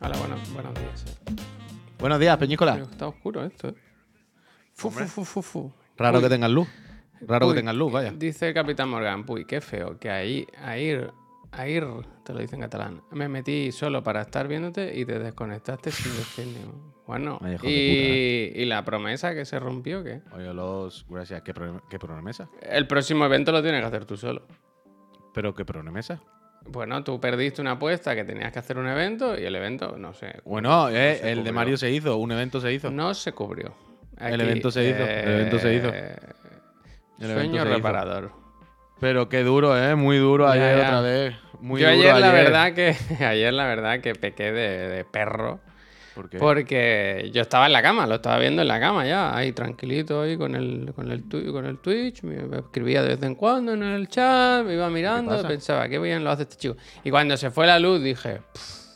Hola, bueno, buenos días. eh. Buenos días, Peñícola. Pero Está oscuro esto. eh. Fu, fu, fu, fu, fu. Raro Uy. que tengas luz. Raro Uy, que tengas luz, vaya. Dice el Capitán Morgan, uy, qué feo, que ahí, ahí, ahí, te lo dice en catalán. Me metí solo para estar viéndote y te desconectaste sin decir ni un- Bueno, de y, y la promesa que se rompió, ¿qué? Oye, los. Gracias. ¿Qué, pro- qué promesa? El próximo evento lo tienes que hacer tú solo. ¿Pero qué promesa? Bueno, tú perdiste una apuesta que tenías que hacer un evento y el evento, no sé, Bueno, eh, se el de. Mario se hizo, un evento se hizo. no se cubrió. El evento se hizo, el evento se hizo. eh, El Sueño se hizo. reparador. Pero qué duro, ¿eh? Muy duro ayer ya. otra vez. Muy Yo duro ayer, la verdad que ayer la verdad que pequé de, de perro ¿Por qué? porque yo estaba en la cama, lo estaba viendo en la cama ya, ahí tranquilito ahí con el con el con el Twitch, me escribía de vez en cuando en el chat, me iba mirando, pasa? pensaba qué bien lo hace este chico. Y cuando se fue la luz dije, "Pff,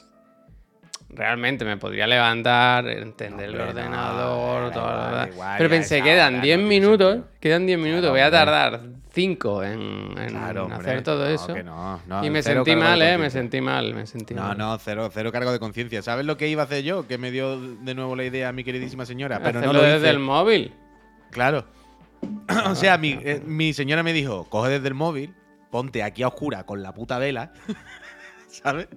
realmente me podría levantar, entender el no, ordenador, da todo igual, Pero pensé, quedan hora 10 no tiene minutos, quedan 10 minutos, voy a tardar 5 en, en Claro, hombre. hacer todo No, eso. que no, no, y me sentí mal, eh, me sentí mal, me sentí No, mal. no, cero, cero cargo de conciencia. ¿Sabes lo que iba a hacer yo? Que me dio de nuevo la idea a mi queridísima señora. Pero no desde el móvil. Claro. o sea, mi, eh, mi señora me dijo, coge desde el móvil, ponte aquí a oscura con la puta vela, ¿sabes?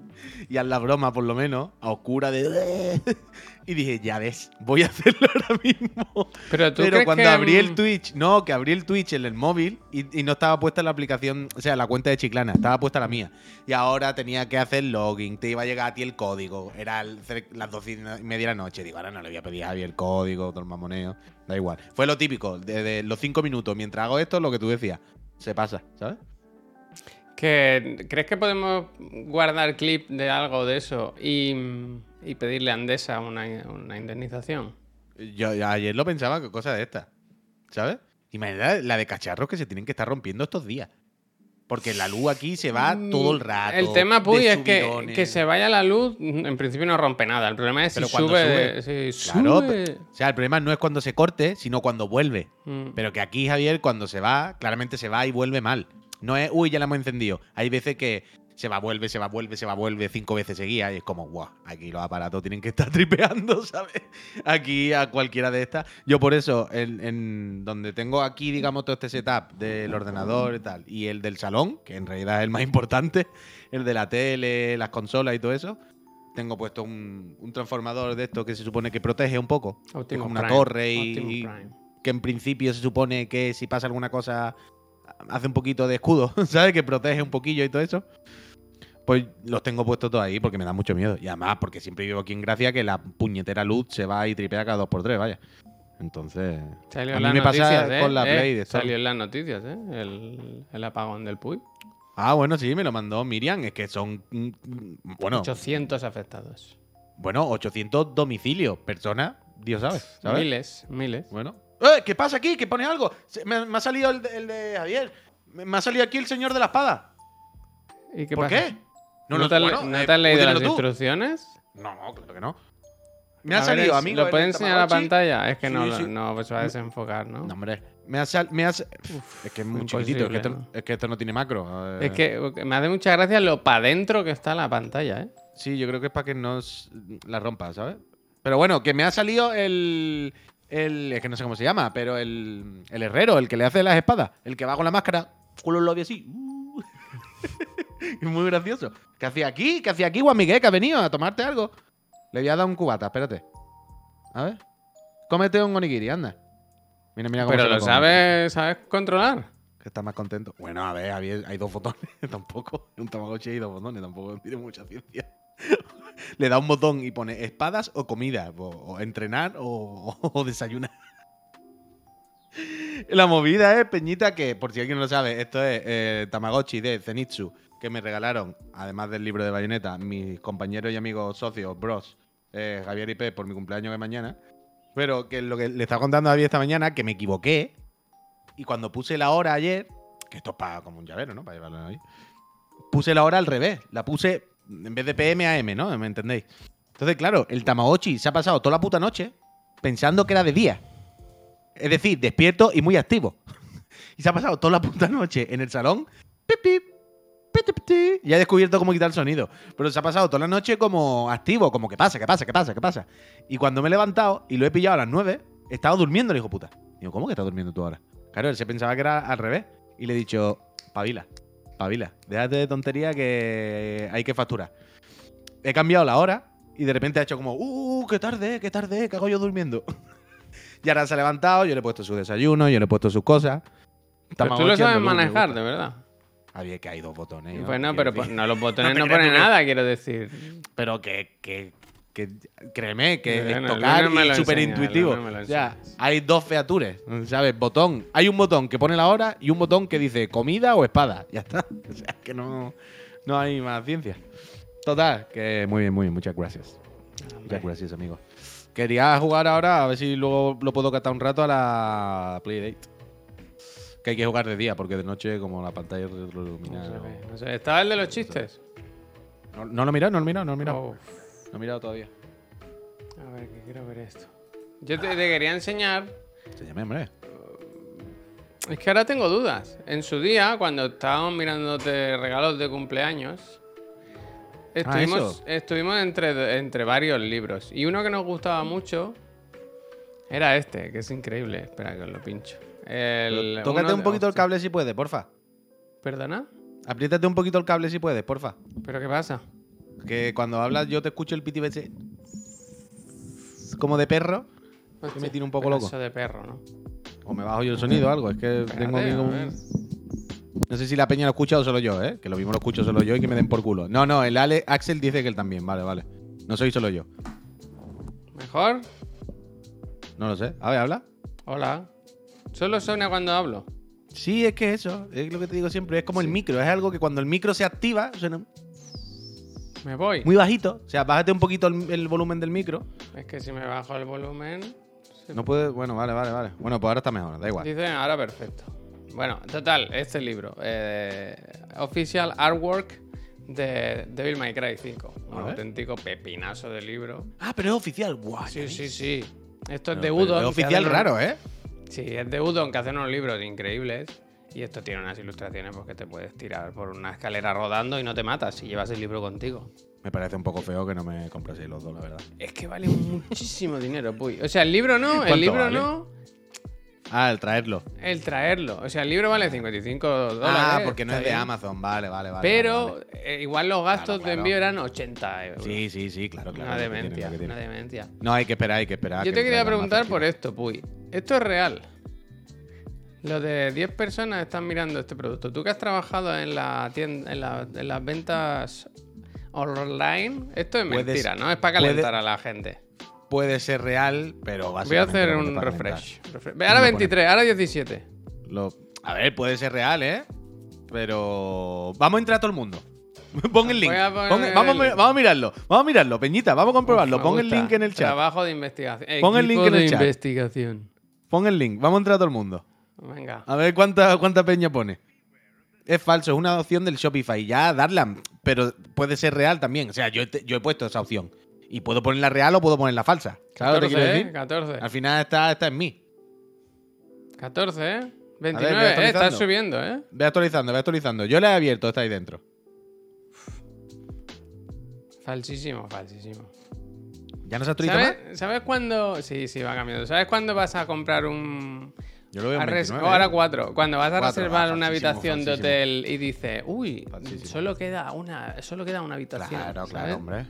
Y haz la broma, por lo menos, a oscura de... y dije, ya ves, voy a hacerlo ahora mismo. Pero tú Pero crees cuando que, abrí el Twitch, no, que abrí el Twitch en el móvil y, y no estaba puesta la aplicación, o sea, la cuenta de Chiclana, estaba puesta la mía. Y ahora tenía que hacer login, te iba a llegar a ti el código. Era el las doce y media de la noche. Digo, ahora no le voy a pedir a Javier el código, todo el mamoneo. Da igual. Fue lo típico, de, de los cinco minutos. Mientras hago esto, lo que tú decías, se pasa, ¿sabes? que- ¿Crees que podemos guardar clip de algo de eso y, y pedirle a Andesa una, una indemnización? Yo, yo ayer lo pensaba, que cosa de esta, ¿sabes? Imagínate la de cacharros que se tienen que estar rompiendo estos días. Porque la luz aquí se va todo el rato. Mm, El tema, Puy, es que, que se vaya la luz, en principio no rompe nada. El problema es Pero cuando sube. si Claro, sube. pe- o sea, el problema no es cuando se corte, sino cuando vuelve. Mm. Pero que aquí, Javier, cuando se va, claramente se va y vuelve mal. No es, uy, ya la hemos encendido. Hay veces que se va, vuelve, se va, vuelve, se va, vuelve cinco veces seguidas y es como, guau, aquí los aparatos tienen que estar tripeando, ¿sabes? Aquí a cualquiera de estas. Yo por eso, en, en donde tengo aquí, digamos, todo este setup del ordenador y tal, y el del salón, que en realidad es el más importante, el de la tele, las consolas y todo eso, tengo puesto un, un transformador de esto que se supone que protege un poco. que es como una Prime, torre y, que en principio se supone que si pasa alguna cosa hace un poquito de escudo, ¿sabes? Que protege un poquillo y todo eso. Pues los tengo puestos todos ahí porque me da mucho miedo. Y además, porque siempre vivo aquí en Gracia que la puñetera luz se va y tripea cada dos por tres, vaya. Entonces. Salió a en mí las me pasa noticias, ¿eh? con la Eh, Play de. Salió en las noticias, ¿eh? El, el apagón del Puy. Ah, bueno, sí, me lo mandó Miriam. Es que son. mm, mm, Bueno, 800 afectados. bueno 800 domicilios. Personas, Dios sabe. ¿sabes? Miles, miles. Bueno. ¡Eh! ¿Qué pasa aquí? ¿Qué pone algo? Me, me ha salido el de, el de Javier. Me, me ha salido aquí el señor de la espada. ¿Y qué ¿Por pasa? qué? ¿No, lo- te, bueno, ¿no eh, te has leído las tú. instrucciones? No, no, claro que no. Me ha A ver, salido, es- amigo. ¿Lo del enseñar a la pantalla? Es que no, Sí, lo- sí. no pues se va a desenfocar, ¿no? No, hombre. Me ha, sal- me ha s- es que es muy chiquitito. Es que, esto, imposible, es que esto no tiene macro. eh. Es que me hace mucha gracia lo para adentro que está la pantalla, ¿eh? Sí, yo creo que es para que no la rompa, ¿sabes? Pero bueno, que me ha salido el. el es que no sé cómo se llama, pero el, el herrero, el que le hace las espadas. El que va con la máscara, los labios así. uh. Es muy gracioso. ¿Qué hacía aquí? ¿Qué hacía aquí, Juan Miguel? Que ha venido a tomarte algo. Le voy a dar un cubata, espérate. A ver. Cómete un onigiri, anda. Mira, mira cómo Pero se lo sabes, sabes controlar. Que está más contento. Bueno, a ver, hay dos botones. tampoco. Un Tamagotchi hay dos botones. Tampoco tiene mucha ciencia. Le da un botón y pone espadas o comida. O, o entrenar o, o desayunar. La movida es, Peñita, que por si alguien no lo sabe, esto es eh, Tamagotchi de Zenitsu, que me regalaron, además del libro de Bayonetta, mis compañeros y amigos socios, bros, eh, Javier y Pep, por mi cumpleaños de mañana. Pero que lo que le estaba contando a David esta mañana, que me equivoqué, y cuando puse la hora ayer, que esto es para como un llavero, ¿no? Para llevarlo ahí. Puse la hora al revés. La puse en vez de PM a M, ¿no? ¿Me entendéis? Entonces, claro, el Tamagotchi se ha pasado toda la puta noche pensando que era de día. Es decir, despierto y muy activo. y se ha pasado toda la puta noche en el salón. Pip, pip, Y ha descubierto cómo quitar el sonido. Pero se ha pasado toda la noche como activo, como que pasa, que pasa, que pasa, que pasa. Y cuando me he levantado y lo he pillado a las 9, estaba durmiendo el hijo puta. Digo, ¿cómo que estás durmiendo tú ahora? Claro, él se pensaba que era al revés. Y le he dicho, pavila, pavila, déjate de tontería que hay que facturar. He cambiado la hora y de repente ha hecho como, ¡uh, qué tarde, qué tarde, que hago yo durmiendo! y ahora se ha levantado, yo le he puesto su desayuno, yo le he puesto sus cosas. Pero tú lo sabes manejar, de verdad. Había que hay dos botones. Bueno, pero no, los botones no, ponen nada, quiero decir. Pero que, que, que créeme, que es tocar y súper intuitivo. Ya, hay dos features, ¿sabes? Botón. Hay un botón que pone la hora y un botón que dice comida o espada. Ya está. O sea, que no, no hay más ciencia. Total, que muy bien, muy bien. Muchas gracias. Muchas gracias, amigo. Quería jugar ahora, a ver si luego lo puedo catar un rato a la Playdate. Que hay que jugar de día, porque de noche, como la pantalla ilumina. No, sé, ¿Estaba el de los chistes? No, lo he mirado, no lo he mirado, no lo he mirado. No he mirado todavía. A ver, que quiero ver esto. Yo te, quería enseñar. Enséñame, hombre. Es que ahora tengo dudas. En su día, cuando estábamos mirándote regalos de cumpleaños, estuvimos, ah, estuvimos entre, entre varios libros. Y uno que nos gustaba mucho era este, que es increíble. Espera que os lo pincho. Tócate un poquito el cable si puedes, porfa. ¿Perdona? Apriétate un poquito el cable si puedes, porfa. ¿Pero qué pasa? Que cuando hablas yo te escucho el piti como de perro. Que me tiene un poco loco. Eso de perro, ¿no? O me bajo yo el sonido o algo. Es que tengo No sé si la peña lo escucha o solo yo, ¿eh? Que lo mismo lo escucho solo yo y que me den por culo. No, no, el Ale Axel dice que él también. Vale, vale. No soy solo yo. ¿Mejor? No lo sé. A ver, habla. Hola. Solo suena cuando hablo. Sí, es que eso, es lo que te digo siempre, es como el micro, es algo que cuando el micro se activa, suena me voy. muy bajito, o sea, bájate un poquito el, volumen del micro. Es que si me bajo el volumen... No puede, bueno, vale, vale, vale. Bueno, pues ahora está mejor, da igual. Dice, ahora perfecto. Bueno, total, este libro, eh, Official Artwork de Devil May Cry 5. Un auténtico pepinazo de libro. Ah, pero es oficial, guau. Sí, sí, sí. Esto es de Udon. Es oficial raro, ¿eh? Sí, es de Udon que hace unos libros increíbles. Y esto tiene unas ilustraciones porque te puedes tirar por una escalera rodando y no te matas si llevas el libro contigo. Me parece un poco feo que no me compraseis los dos, la verdad. Es que vale muchísimo dinero, puy. O sea, el libro no, el libro no. Ah, el traerlo. El traerlo. O sea, el libro vale 55 dólares. Ah, porque no es de Amazon. Vale, vale, vale. Pero eh, igual los gastos de envío eran 80 euros. Sí, sí, sí, claro, claro. Una demencia, una demencia. No, hay que esperar, hay que esperar. Yo te quería preguntar por esto, Puy. ¿Esto es real? Lo de 10 personas están mirando este producto. Tú que has trabajado en la tienda, en, las ventas online, esto es mentira, ¿no? Es para calentar a la gente. Puede ser real, pero Voy a hacer un refresh. Ahora 23, ahora 17. A ver, puede ser real, ¿eh? Pero vamos a entrar a todo el mundo. Pon el link. vamos, a mirarlo. Vamos a mirarlo, Peñita. Vamos a comprobarlo. Pon el link en el chat. Trabajo de investigación. Pon el link en el chat. investigación. Pon el link. Vamos a entrar a todo el mundo. Venga. A ver cuánta, cuánta peña pone. Es falso, es una opción del Shopify. Ya, darla. Pero puede ser real también. O sea, yo, he puesto esa opción. Y puedo ponerla real o puedo ponerla falsa. ¿Sabes 14, quiero decir? 14. Al final está, está en mí. 14, ¿eh? 29, eh, está subiendo, ¿eh? Ve actualizando, ve actualizando. Yo la he abierto, está ahí dentro. Falsísimo, falsísimo. ¿Ya no se actualiza ¿Sabes, ¿Sabes cuándo? Sí, sí, va cambiando. ¿Sabes cuándo vas a comprar un, yo lo veo en 29, Ahora 4. Cuando vas a reservar una habitación de hotel y dices, uy, solo queda una solo queda una habitación. Claro, claro, hombre.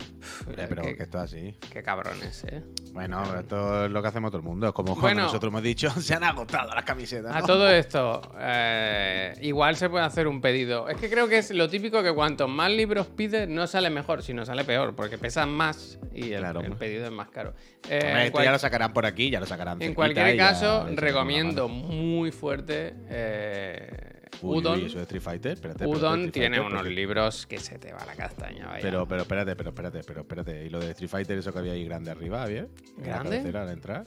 pero que esto es así. Qué cabrones, ¿eh? Bueno, esto es lo que hacemos todo el mundo. Es como nosotros hemos dicho, se han agotado las camisetas. A todo esto, eh, igual se puede hacer un pedido. Es que creo que es lo típico que cuanto más libros pides, no sale mejor, sino sale peor, porque pesan más y el, pedido es más caro. Eh, esto ya lo sacarán por aquí, ya lo sacarán. En cualquier caso, recomiendo muy fuerte. Eh, Udon. eso de Street Fighter. Espérate, Udon tiene unos libros que se te va la castaña. Vaya. Pero, pero espérate, pero espérate, pero espérate. Y lo de Street Fighter, eso que había ahí grande arriba, ¿bien? ¿Grande? En la al entrar.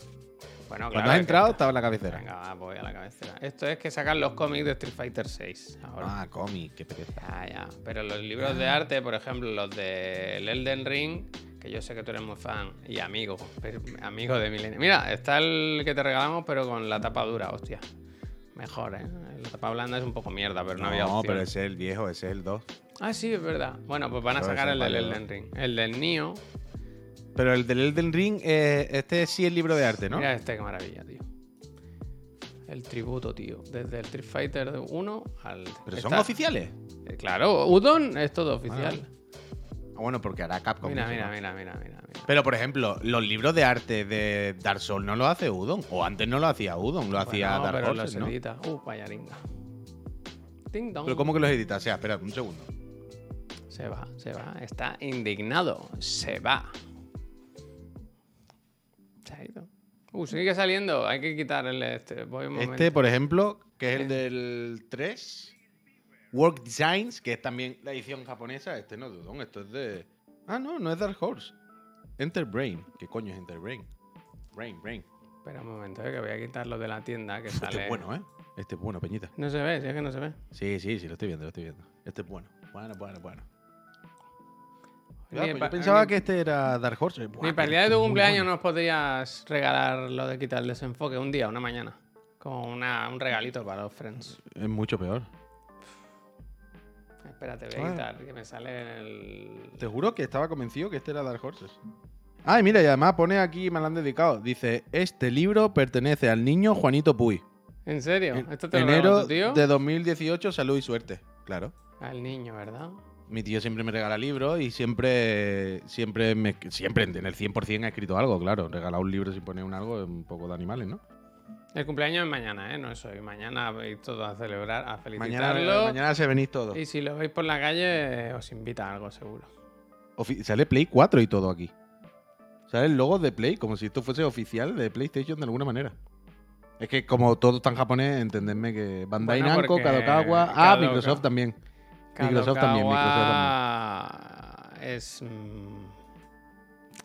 Bueno, Cuando has entrado, estaba en la cabecera. Venga, voy a la cabecera. Esto es que sacan los cómics de Street Fighter 6. Ah, cómic, qué pereza. Ah, ya. Pero los libros de arte, por ejemplo, los de Elden Ring, que yo sé que tú eres muy fan y amigo, amigo de Milenio. Mira, está el que te regalamos, pero con la tapa dura, hostia. Mejor, ¿eh? La tapa blanda es un poco mierda, pero no, había opción. No, pero ese es el viejo, ese es el 2. Ah, sí, es verdad. Bueno, pues van a sacar el del Elden Ring. El del Nio. Pero el del Elden Ring, eh, este sí es libro de arte, ¿no? Mira este, qué maravilla, tío. El tributo, tío. Desde el Street Fighter 1 al. ¿Pero son oficiales? Eh, claro, Udon es todo oficial. Ah. Bueno, porque hará Capcom. Mira, mira, mira, mira, mira, Pero, por ejemplo, los libros de arte de Dark Souls no los hace Udon. O antes no lo hacía Udon, lo hacía Dark pero los ¿no? edita. Uh, vaya. ¿Pero cómo que los edita? O sea, espera, un segundo. Se va, se va. Está indignado. Se va. Se ha ido. Uh, sigue saliendo. Hay que quitarle este. este, por ejemplo, que es el del 3. Work Designs, que es también la edición japonesa. Este no, Dudón, esto es de. Ah, no, no es Dark Horse. Enter Brain. ¿Qué coño es Enter Brain? Brain, Brain. Espera un momento, eh, que voy a quitarlo de la tienda que sale. Este es bueno, ¿eh? Este es bueno, Peñita. No se ve, sí es que no se ve. Sí, sí, sí, lo estoy viendo, lo estoy viendo. Este es bueno. Bueno, bueno, bueno. Pues yo pensaba que este era Dark Horse. Mi para de tu cumpleaños nos podrías regalar lo de quitar el desenfoque un día, una mañana. Como un regalito para los friends. Es mucho peor. Espérate, voy a quitar, que me sale en el. Te juro que estaba convencido que este era Dark Horses. Ay, mira, y además pone aquí, me lo han dedicado. Dice: Este libro pertenece al niño Juanito Puy. ¿En serio? ¿Esto te enero tío? de 2018, salud y suerte. Claro. Al niño, ¿verdad? Mi tío siempre me regala libros y siempre, siempre, me, siempre en el 100% ha escrito algo, claro. Regalar un libro sin poner un algo es un poco de animales, ¿no? El cumpleaños es mañana, ¿eh? No es hoy. Mañana veis todos a celebrar, a felicitarlo. Mañana, se venís todos. Y si lo veis por la calle, os invita a algo, seguro. sale Play 4 y todo aquí. Sale el logo de Play, como si esto fuese oficial de PlayStation de alguna manera. Es que como todo está en japonés, entendedme que Bandai Namco, Kadokawa... Ah, Microsoft también. Microsoft también, Microsoft también. Es... Mm,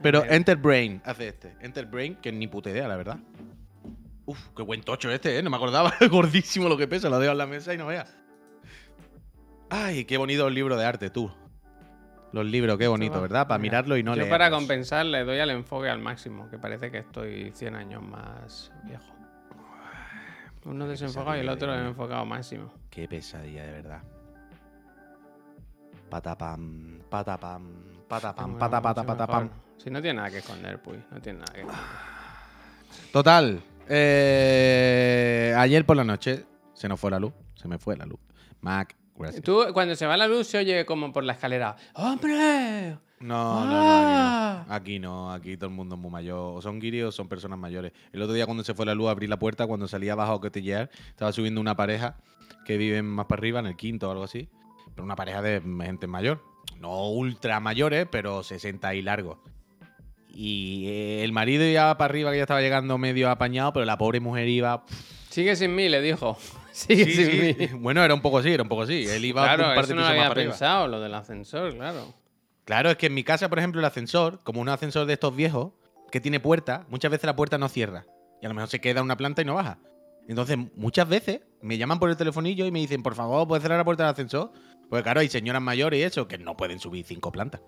Pero Enter Brain hace este. Enter Brain, que ni puta idea, la verdad. Uf, qué buen tocho este, ¿eh? No me acordaba. Gordísimo lo que pesa. Lo dejo en la mesa y no vea. Ay, qué bonito el libro de arte, tú. Los libros, qué bonito, ¿verdad? Para mirarlo y no Yo para compensar le doy al enfoque al máximo, que parece que estoy 100 años más viejo. Uno desenfocado y el otro enfocado máximo. Qué pesadilla, de verdad. Patapam, patapam, patapam, patapam, patapam. Si no tiene nada que esconder, pues. No tiene nada que esconder. Total. Eh, ayer por la noche se nos fue la luz. Se me fue la luz. Mac, gracias. Tú, cuando se va la luz, se oye como por la escalera. ¡Hombre! No, no, no, ¡Ah! aquí no. Aquí todo el mundo es muy mayor. O son guiris o son personas mayores. El otro día cuando se fue la luz abrí la puerta, cuando salía abajo a cotillear, estaba subiendo una pareja que viven más para arriba, en el quinto o algo así. Pero una pareja de gente mayor. No ultra mayores, pero 60 y largos. Y eh, el marido iba para arriba, que ya estaba llegando medio apañado, pero la pobre mujer iba... Sigue sin mí, le dijo. Sigue sin mí. Bueno, era un poco así, era un poco así. Él iba claro, un par de no había pensado, lo del ascensor, claro. Claro, es que en mi casa, por ejemplo, el ascensor, como un ascensor de estos viejos, que tiene puerta, muchas veces la puerta no cierra. Y a lo mejor se queda una planta y no baja. Entonces, muchas veces me llaman por el telefonillo y me dicen, por favor, ¿puedes cerrar la puerta del ascensor? Porque claro, hay señoras mayores y eso que no pueden subir cinco plantas.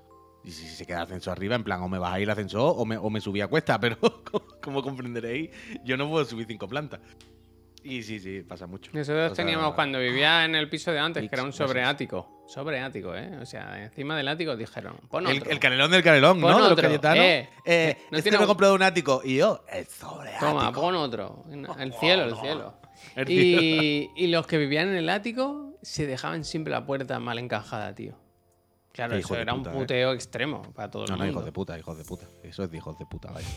Y si se queda el ascensor arriba, en plan, o me a ir el ascensor o me, o me subí a cuesta, pero como comprenderéis, yo no puedo subir cinco plantas. Y sí, sí, pasa mucho. Nosotros teníamos cuando vivía en el piso de antes, que era un sobreático. Sobreático, ¿eh? O sea, encima del ático dijeron, pon otro. El, canelón del canelón, ¿no? Otro. Los cayetanos. Eh, eh, no este me he comprado un ático. Y yo, el sobreático. Toma, pon otro. El cielo, el cielo. y, y los que vivían en el ático se dejaban siempre la puerta mal encajada, tío. Claro, eso era un ¿eh? puteo extremo para todos. No, no, hijos de puta, hijos de puta. Eso es de hijos de puta, vaya.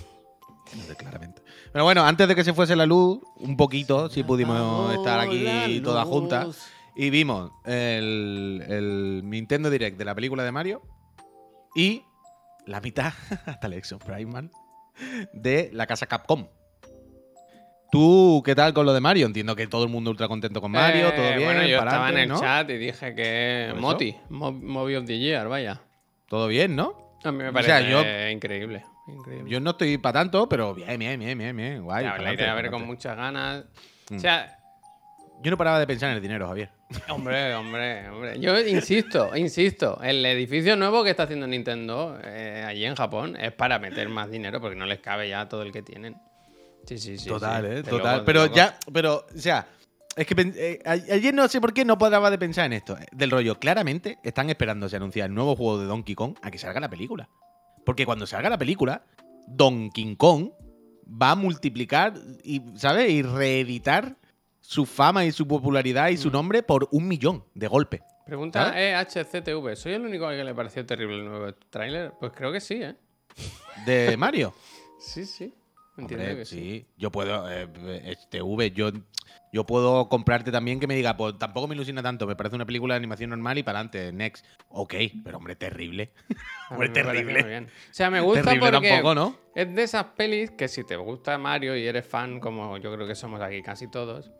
Claramente. Pero bueno, antes de que se fuese la luz, un poquito, si pudimos estar aquí todas juntas. Y vimos el, el, Nintendo Direct de la película de Mario. Y la mitad, hasta el Exo Prime de la casa Capcom. ¿Tú qué tal con lo de Mario? Entiendo que todo el mundo ultra contento con Mario, todo eh, bien. Bueno, yo estaba en el chat y dije que Moti, Movie of the Year, vaya. Todo bien, ¿no? A mí me parece increíble, increíble. Yo no estoy para tanto, pero bien, bien, bien, bien, bien. Guay. la idea de ver con muchas ganas. O sea. Yo no paraba de pensar en el dinero, Javier. Hombre, hombre, hombre. Yo insisto, insisto. El edificio nuevo que está haciendo Nintendo eh, allí en Japón es para meter más dinero porque no les cabe ya todo el que tienen. Sí, sí, sí. Total, ¿eh? Total. pero ya, pero, o sea, es que eh, ayer no sé por qué no podrá de pensar en esto. Eh, del rollo, claramente están esperando se anunciar el nuevo juego de Donkey Kong a que salga la película. Porque cuando salga la película, Donkey Kong va a multiplicar y, ¿sabes? Y reeditar su fama y su popularidad y su mm. nombre por un millón de golpe. Pregunta EHCTV, ¿soy el único que le pareció terrible el nuevo tráiler? Pues creo que sí, ¿eh? ¿De Mario? sí, sí. Que sí. Yo puedo, eh, este V, yo, yo puedo comprarte también que me diga, pues tampoco me ilusiona tanto, me parece una película de animación normal y para adelante, next. Ok, pero hombre, terrible. hombre, terrible. O sea, me gusta porque ¿no? es de esas pelis que si te gusta Mario y eres fan, como yo creo que somos aquí casi todos,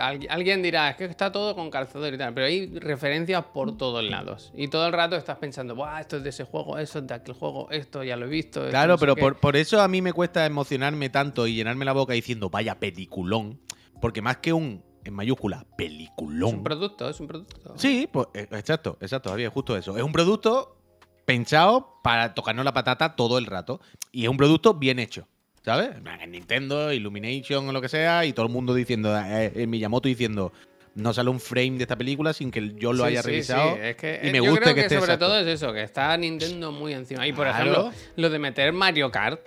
alguien dirá, es que está todo con calzador y tal, pero hay referencias por todos lados. Y todo el rato estás pensando, Buah, esto es de ese juego, eso es de aquel juego, esto ya lo he visto. Claro, pero por, eso a mí me cuesta emocionarme tanto y llenarme la boca diciendo, vaya peliculón. Porque más que un, en mayúscula, peliculón. Es un producto, es un producto. Sí, pues eh, exacto, exacto, Javier, justo eso. Es un producto pensado para tocarnos la patata todo el rato. Y es un producto bien hecho. ¿Sabes? En Nintendo, Illumination o lo que sea, y todo el mundo diciendo, eh, en Miyamoto diciendo, no sale un frame de esta película sin que yo lo haya revisado. Es que, y me yo creo que, sobre todo es eso, que está Nintendo muy encima. Y por ejemplo, lo de meter Mario Kart,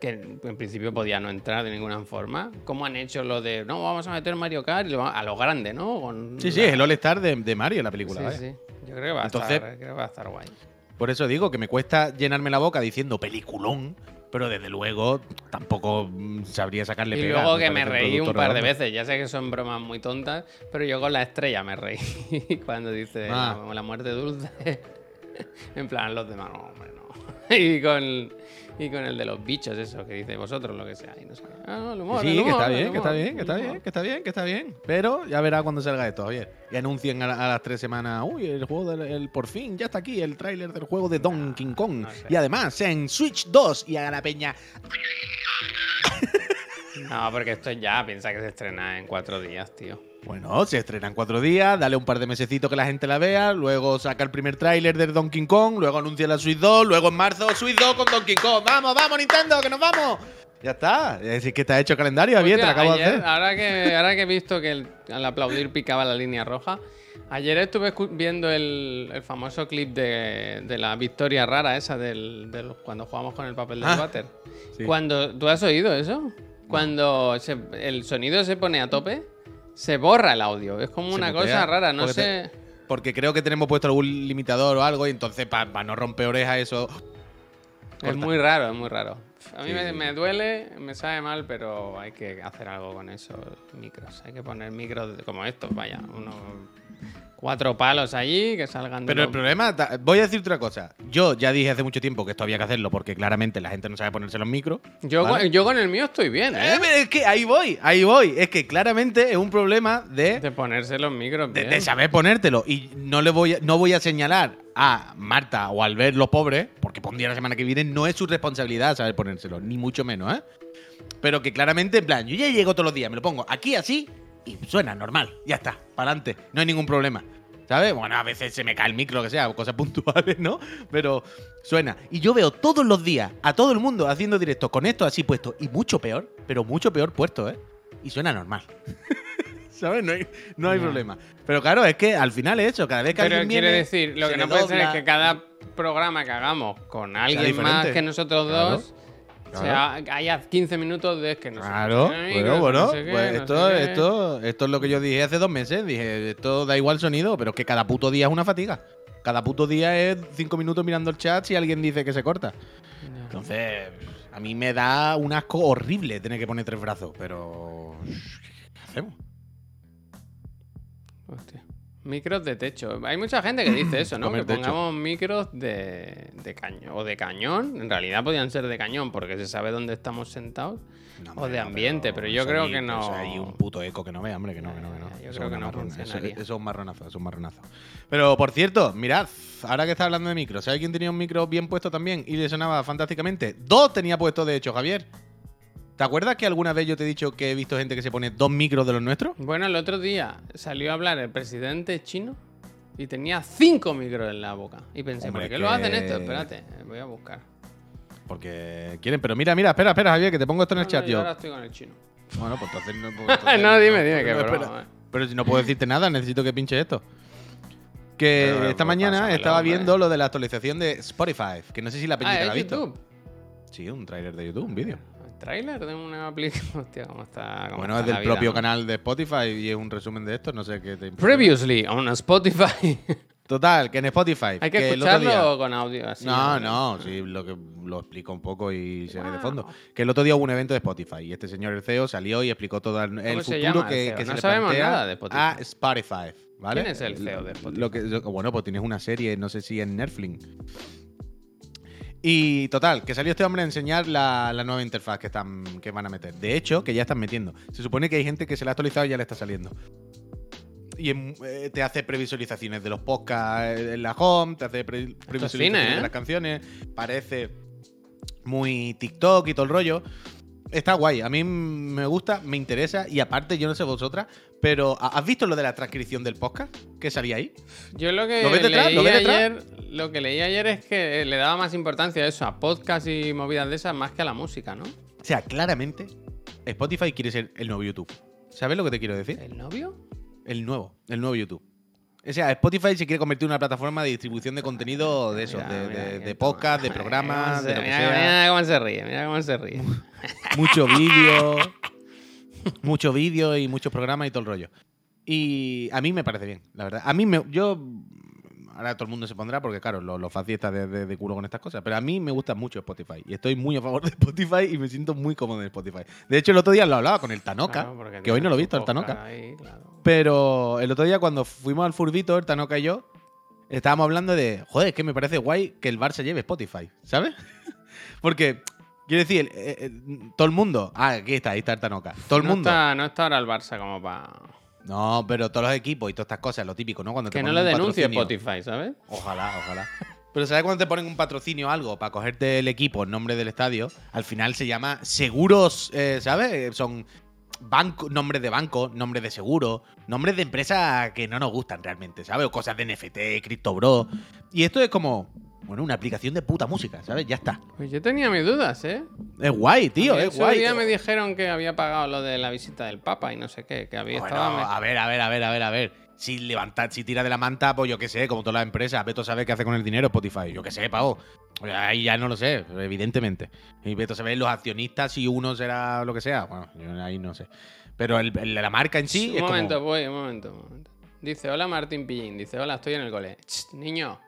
que en principio podía no entrar de ninguna forma. ¿Cómo han hecho lo de, no, vamos a meter Mario Kart a lo grande, ¿no? sí, sí, es el All-Star de, de, Mario la película. Sí, sí. Yo creo que, va a estar, creo que va a estar guay. Por eso digo que me cuesta llenarme la boca diciendo peliculón, pero desde luego tampoco mm, sabría sacarle Y luego que me reí un par de veces, ya sé que son bromas muy tontas, pero yo con la estrella me reí cuando dice ah. la, muerte dulce. en plan, los demás, no, hombre, no. y con y con el de los bichos, eso que dice vosotros, lo que sea. Y no sé. Ah, sí, que está bien, que está bien, que está bien, que está bien, que está bien. Pero ya verá cuando salga esto, Javier. Y anuncien a, las tres semanas, uy, el juego del por fin, ya está aquí, el tráiler del juego de Donkey Kong. Y además en Switch 2 y a la peña. No, porque esto ya piensa que se estrena en cuatro días, tío. Bueno, se estrena en cuatro días, dale un par de mesecitos que la gente la vea, luego saca el primer tráiler de Donkey Kong, luego anuncia la Switch 2, luego en marzo Switch 2 con Donkey Kong. ¡Vamos, vamos, Nintendo, que nos vamos! Ya está. Es decir, que está hecho calendario, bien, te lo acabo de hacer. Ahora que, ahora que he visto que al aplaudir picaba la línea roja, ayer estuve viendo el, famoso clip de, la victoria rara esa del, cuando jugamos con el papel del ah, water. Cuando, ¿Tú has oído eso? Cuando el sonido se pone a tope se borra el audio. Es como una cosa rara, no sé. porque creo que tenemos puesto algún limitador o algo y entonces para no romper orejas eso... Es muy raro, es muy raro. A mí me, duele, me sabe mal, pero hay que hacer algo con esos micros. Hay que poner micros como estos, vaya, uno cuatro palos allí que salgan de Pero el problema, voy a decirte otra cosa. Yo ya dije hace mucho tiempo que esto había que hacerlo porque claramente la gente no sabe ponerse los micros. Yo, con, yo con el mío estoy bien, ¿eh? ¿eh? Es que ahí voy, ahí voy. Es que claramente es un problema de. De ponerse los micros bien. De, saber ponértelo. Y no le voy a, no voy a señalar a Marta o al ver los pobres, porque pondría la semana que viene, no es su responsabilidad saber ponérselo, ni mucho menos, ¿eh? Pero que claramente, en plan, yo ya llego todos los días, me lo pongo aquí así y suena normal. Ya está, para adelante. No hay ningún problema. ¿Sabes? Bueno, a veces se me cae el micro, que sea, cosas puntuales, ¿no? Pero suena. Y yo veo todos los días a todo el mundo haciendo directos con esto así puesto. Y mucho peor, pero mucho peor puesto, ¿eh? Y suena normal. ¿Sabes? No hay, no hay problema. Pero claro, es que al final es eso. Cada vez que pero alguien quiere decir, lo que no puede ser es que cada programa que hagamos con alguien más que nosotros dos o sea, haya 15 minutos de que no Claro, bueno, bueno. pues esto, esto, esto es lo que yo dije hace dos meses. Dije, esto da igual sonido, pero es que cada puto día es una fatiga. Cada puto día es 5 minutos mirando el chat si alguien dice que se corta. Entonces, a mí me da un asco horrible tener que poner tres brazos, pero. ¿Qué hacemos? Hostia. Micros de techo. Hay mucha gente que dice eso, ¿no? que pongamos micros de, de cañón. O de cañón. En realidad podían ser de cañón porque se sabe dónde estamos sentados. o de ambiente, pero, yo creo que no. hay un puto eco que no ve, hombre, que no, que no, que no. Yo eso creo que no eso, es un marronazo, es un marronazo. Pero por cierto, mirad, ahora que está hablando de micros, ¿sabes quién tenía un micro bien puesto también y le sonaba fantásticamente? Dos tenía puesto, de hecho, Javier. ¿Te acuerdas que alguna vez yo te he dicho que he visto gente que se pone dos micros de los nuestros? Bueno, el otro día salió a hablar el presidente chino y tenía cinco micros en la boca. Y pensé, ¿por qué lo hacen esto? Espérate, voy a buscar. Porque quieren, pero mira, mira, espera, espera, Javier, que te pongo esto en el chat, yo. Ahora estoy con el chino. Bueno, pues entonces no. entonces no, dime, dime, que broma. espera. Pero si no puedo decirte nada, necesito que pinche esto. Que Pero, esta pues, mañana estaba hombre. viendo lo de la actualización de Spotify, que no sé si la peñita Ah, la ha visto. YouTube. Sí, un tráiler de YouTube, un vídeo. ¿El tráiler de una aplicación? Hostia, cómo está. cómo Bueno, está es del la vida, propio ¿no? canal de Spotify y es un resumen de esto, no sé qué te impresiona. Previously on Spotify. Total, que en Spotify. Hay que, el otro día- escucharlo con audio así. no, no, sí, lo que lo explico un poco y se ve de fondo. Que el otro día hubo un evento de Spotify y este señor, el CEO, salió y explicó todo el, el se futuro llama el que, CEO? que No se sabemos plantea nada de Spotify. a Spotify. ¿vale? ¿Quién es el CEO de Spotify? Lo que, bueno, pues tienes una serie, no sé si en Netflix. Y total, que salió este hombre a enseñar la, la nueva interfaz que, están, que van a meter. De hecho, que ya están metiendo. Se supone que hay gente que se la ha actualizado y ya le está saliendo. Y eh, te hace previsualizaciones de los podcasts en la home, te hace pre- previsualizaciones cine, ¿eh? de las canciones. Parece muy TikTok y todo el rollo. Está guay, a mí me gusta, me interesa y aparte, yo no sé vosotras, pero ¿ha- ¿has visto lo de la transcripción del podcast que salía ahí? Yo lo que ¿Lo ves detrás? leí ¿Lo ves detrás? ayer, lo que leí ayer es que le daba más importancia a eso, a podcast y movidas de esas, más que a la música, ¿no? O sea, claramente, Spotify quiere ser el nuevo YouTube. ¿Sabes lo que te quiero decir? ¿El novio? El nuevo, el nuevo YouTube. O sea, Spotify se quiere convertir en una plataforma de distribución de contenido de eso, Mira, de, mira de- que de toma. podcast, de programas, cómo de se- lo que mira, sea. mira cómo se ríe, mira cómo se ríe. mucho vídeo, mucho vídeo y muchos programas y todo el rollo. Y a mí me parece bien, la verdad. A mí me, yo ahora todo el mundo se pondrá porque claro, lo, lo fácil está de, de- de culo con estas cosas, pero a mí me gusta mucho Spotify y estoy muy a favor de Spotify y me siento muy cómodo en Spotify. De hecho, el otro día lo hablaba con el Tanoka, Claro, porque que hoy no lo he visto, el Tanoka. ahí, claro. Pero el otro día cuando fuimos al Furbito, el Tanoka y yo, estábamos hablando de, joder, es que me parece guay que el Barça lleve Spotify, ¿sabes? Porque, quiero decir, eh, eh, todo el mundo, ah, aquí está, ahí está el Tanoka, todo el no mundo. Está, no está ahora el Barça como para... No, pero todos los equipos y todas estas cosas, lo típico, ¿no? Cuando te Que no le un denuncie. Spotify, ¿sabes? Ojalá, ojalá. Pero ¿sabes cuando te ponen un patrocinio o algo para cogerte el equipo en nombre del estadio? Al final se llama seguros, eh, ¿sabes? Son banco, nombres de banco, nombres de seguro, nombres de empresas que no nos gustan realmente, ¿sabes? O cosas de NFT, CryptoBro. Y esto es como, bueno, una aplicación de puta música, ¿sabes? Ya está. Pues yo tenía mis dudas, ¿eh? Es guay, tío, es guay. día me dijeron que había pagado lo de la visita del Papa y no sé qué, que había Bueno, estado... a ver, a ver, a ver, a ver, a ver. Si levanta, si tira de la manta, pues yo qué sé, como todas las empresas, Beto sabe qué hace con el dinero Spotify. Yo qué sé, pavo. Pues Ahí ya no lo sé, evidentemente. Y Beto sabe los accionistas, si uno será lo que sea. Bueno, yo ahí no sé. Pero el, el- la marca en sí un es momento, como... voy, un momento, un momento. Dice, hola Martín Pillín. Dice, hola, estoy en el cole. Ch, niño.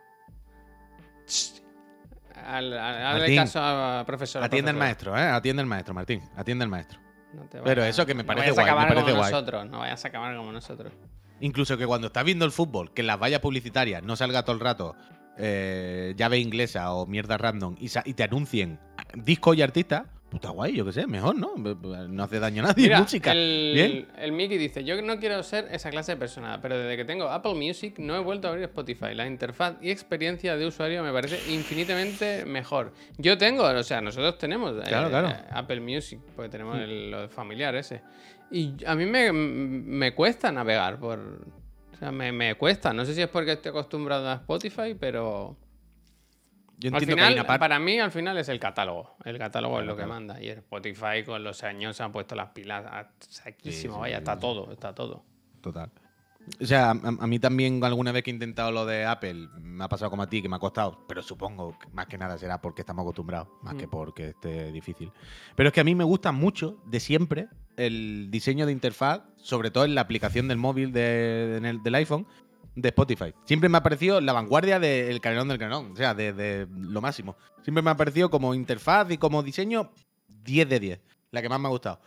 Ch. Al, al- Martín, caso a profesor. Atiende al maestro, ¿eh? Atiende al maestro, Martín. Atiende al maestro. No te Pero eso que me no parece a guay, me acabar parece como guay. nosotros, no vayas a acabar como nosotros. Incluso que cuando estás viendo el fútbol, que en las vallas publicitarias no salga todo el rato eh, llave inglesa o mierda random y, te anuncien discos y artistas, puta guay, yo qué sé, mejor, ¿no? No hace daño a nadie, Mira, música. el, Bien. el Mickey dice, yo no quiero ser esa clase de persona, pero desde que tengo Apple Music no he vuelto a abrir Spotify. La interfaz y experiencia de usuario me parece infinitamente mejor. Yo tengo, o sea, nosotros tenemos eh, Claro, claro. Apple Music, porque tenemos el, lo familiar ese. Y a mí me, me cuesta navegar por... O sea, me, me cuesta. No sé si es porque estoy acostumbrado a Spotify, pero... Yo Al que final, para mí, al final es el catálogo. El catálogo es lo que manda. Y el Spotify con los años se han puesto las pilas a saquísimo. Sí, sí, Vaya, sí, está todo, está todo. Total. O sea, a, a mí también alguna vez que he intentado lo de Apple, me ha pasado como a ti, que me ha costado, pero supongo que más que nada será porque estamos acostumbrados, más que Mm. porque esté difícil. Pero es que a mí me gusta mucho, de siempre, el diseño de interfaz, sobre todo en la aplicación del móvil de- el- del iPhone, de Spotify. Siempre me ha parecido la vanguardia del canelón del canelón, o sea, de, de lo máximo. Siempre me ha parecido como interfaz y como diseño 10 de 10, la que más me ha gustado.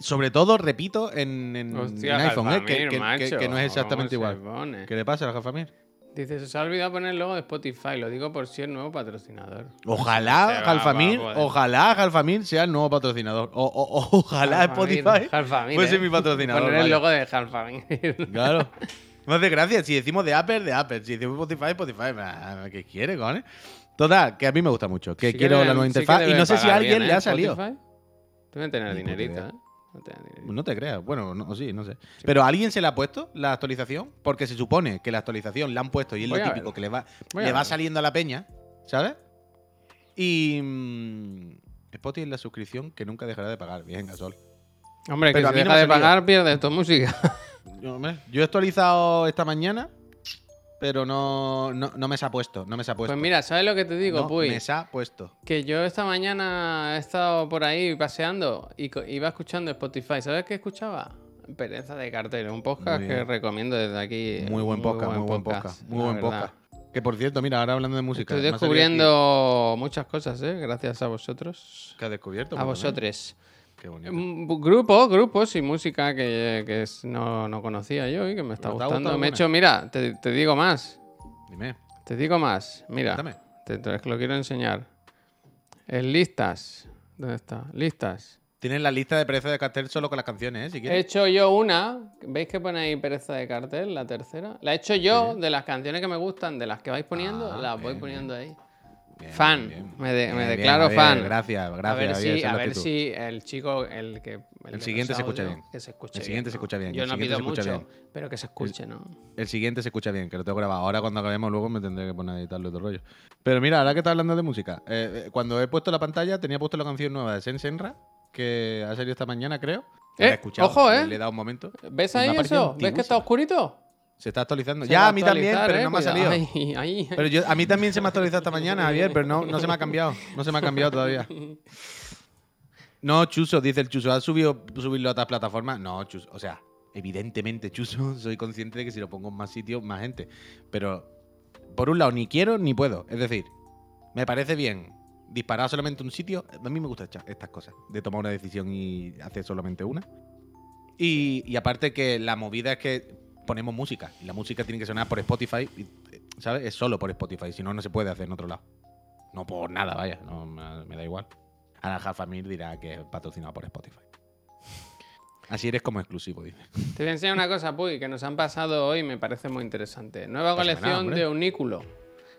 Sobre todo, repito, en, en- Hostia, en iPhone, ¿eh? que, no es exactamente ¿cómo se igual. ¿Qué le pasa a Jalfamir? Dice, se os ha olvidado poner el logo de Spotify. Lo digo por si es nuevo patrocinador. Ojalá Jalfamir, ojalá Jalfamir sea el nuevo patrocinador. O, ojalá Spotify Jalfamir, fuese ¿eh? mi patrocinador. Poner el logo de Jalfamir. Claro. Me hace gracia. Si decimos de Apple, de Apple. Si decimos Spotify, Spotify. ¿Qué quiere, cojones? Total, que a mí me gusta mucho. Que Sí que quiero deben- la nueva sí interfaz. y no sé si a alguien bien, le ¿eh? ha salido. Spotify. Deben tener dinerito. ¿eh? No. No te creas. Bueno, no, sí, no sé. Pero ¿a alguien se le ha puesto la actualización? Porque se supone que la actualización la han puesto y es Voy lo típico ver. que le va, Voy le va saliendo a la peña, ¿sabes? Y. mm, Spotify es la suscripción que nunca dejará de pagar. Bien, Gasol. Hombre, que si deja de pagar, pierde tu música. Yo, he actualizado esta mañana, pero no, no, me se ha puesto. No me se ha puesto. Pues mira, ¿sabes lo que te digo, no Me se ha puesto. Que yo esta mañana he estado por ahí paseando y iba escuchando Spotify. ¿Sabes qué escuchaba? Pereza de cartel, un podcast que recomiendo desde aquí. Muy buen podcast, muy buen podcast. Muy buen podcast. Que por cierto, mira, ahora hablando de música. Estoy descubriendo muchas cosas, ¿eh? Gracias a vosotros. ¿Qué has descubierto? A vosotros. Qué bonito. Grupos, grupos y música que, no, conocía yo y que me está gustando. Me he hecho, mira, te, digo más. Dime. Te digo más. Mira, te, te, lo quiero enseñar. En listas. ¿Dónde está? Listas. Tienes la lista de pereza de cartel solo con las canciones, ¿eh? Si quieres. He hecho yo una. ¿Veis que pone ahí pereza de cartel, la tercera? La he hecho yo de las canciones que me gustan, de las que vais poniendo, ah, las voy poniendo ahí fan, me, declaro fan. Gracias, gracias. A ver, si, a ver si el chico, el que. El, siguiente se escucha bien. Que se escuche el siguiente se escucha bien. Yo no pido mucho, pero que se escuche, ¿no? El siguiente se escucha bien, que lo tengo grabado. Ahora cuando acabemos, luego me tendré que poner a editarlo y todo rollo. Pero mira, ahora que estás hablando de música, eh, eh, cuando he puesto la pantalla, tenía puesto la canción nueva de Sen Senra, que ha salido esta mañana, creo. Eh, ojo, eh. Le he dado un momento. ¿Ves ahí eso? ¿Ves que está oscurito? Se está actualizando. ya, a mí también, pero no me ha salido. Pero yo, a mí también se me ha actualizado esta mañana, Javier, pero no, no se me ha cambiado. No se me ha cambiado todavía. No, Chuso, dice el Chuso, ¿has subido subirlo a otras plataformas? No, Chuso, o sea, evidentemente, Chuso, soy consciente de que si lo pongo en más sitios, más gente. Pero, por un lado, ni quiero ni puedo. Es decir, me parece bien disparar solamente un sitio. A mí me gustan estas cosas, de tomar una decisión y hacer solamente una. Y, y aparte que la movida es que ponemos música. Y la música tiene que sonar por Spotify, ¿sabes? Es solo por Spotify, si no, no se puede hacer en otro lado. No por nada, vaya, no, me, da igual. Ahora Famir dirá que es patrocinado por Spotify. Así eres como exclusivo, dice. Te voy a enseñar una cosa, Puy, que nos han pasado hoy me parece muy interesante. Nueva colección de Unículo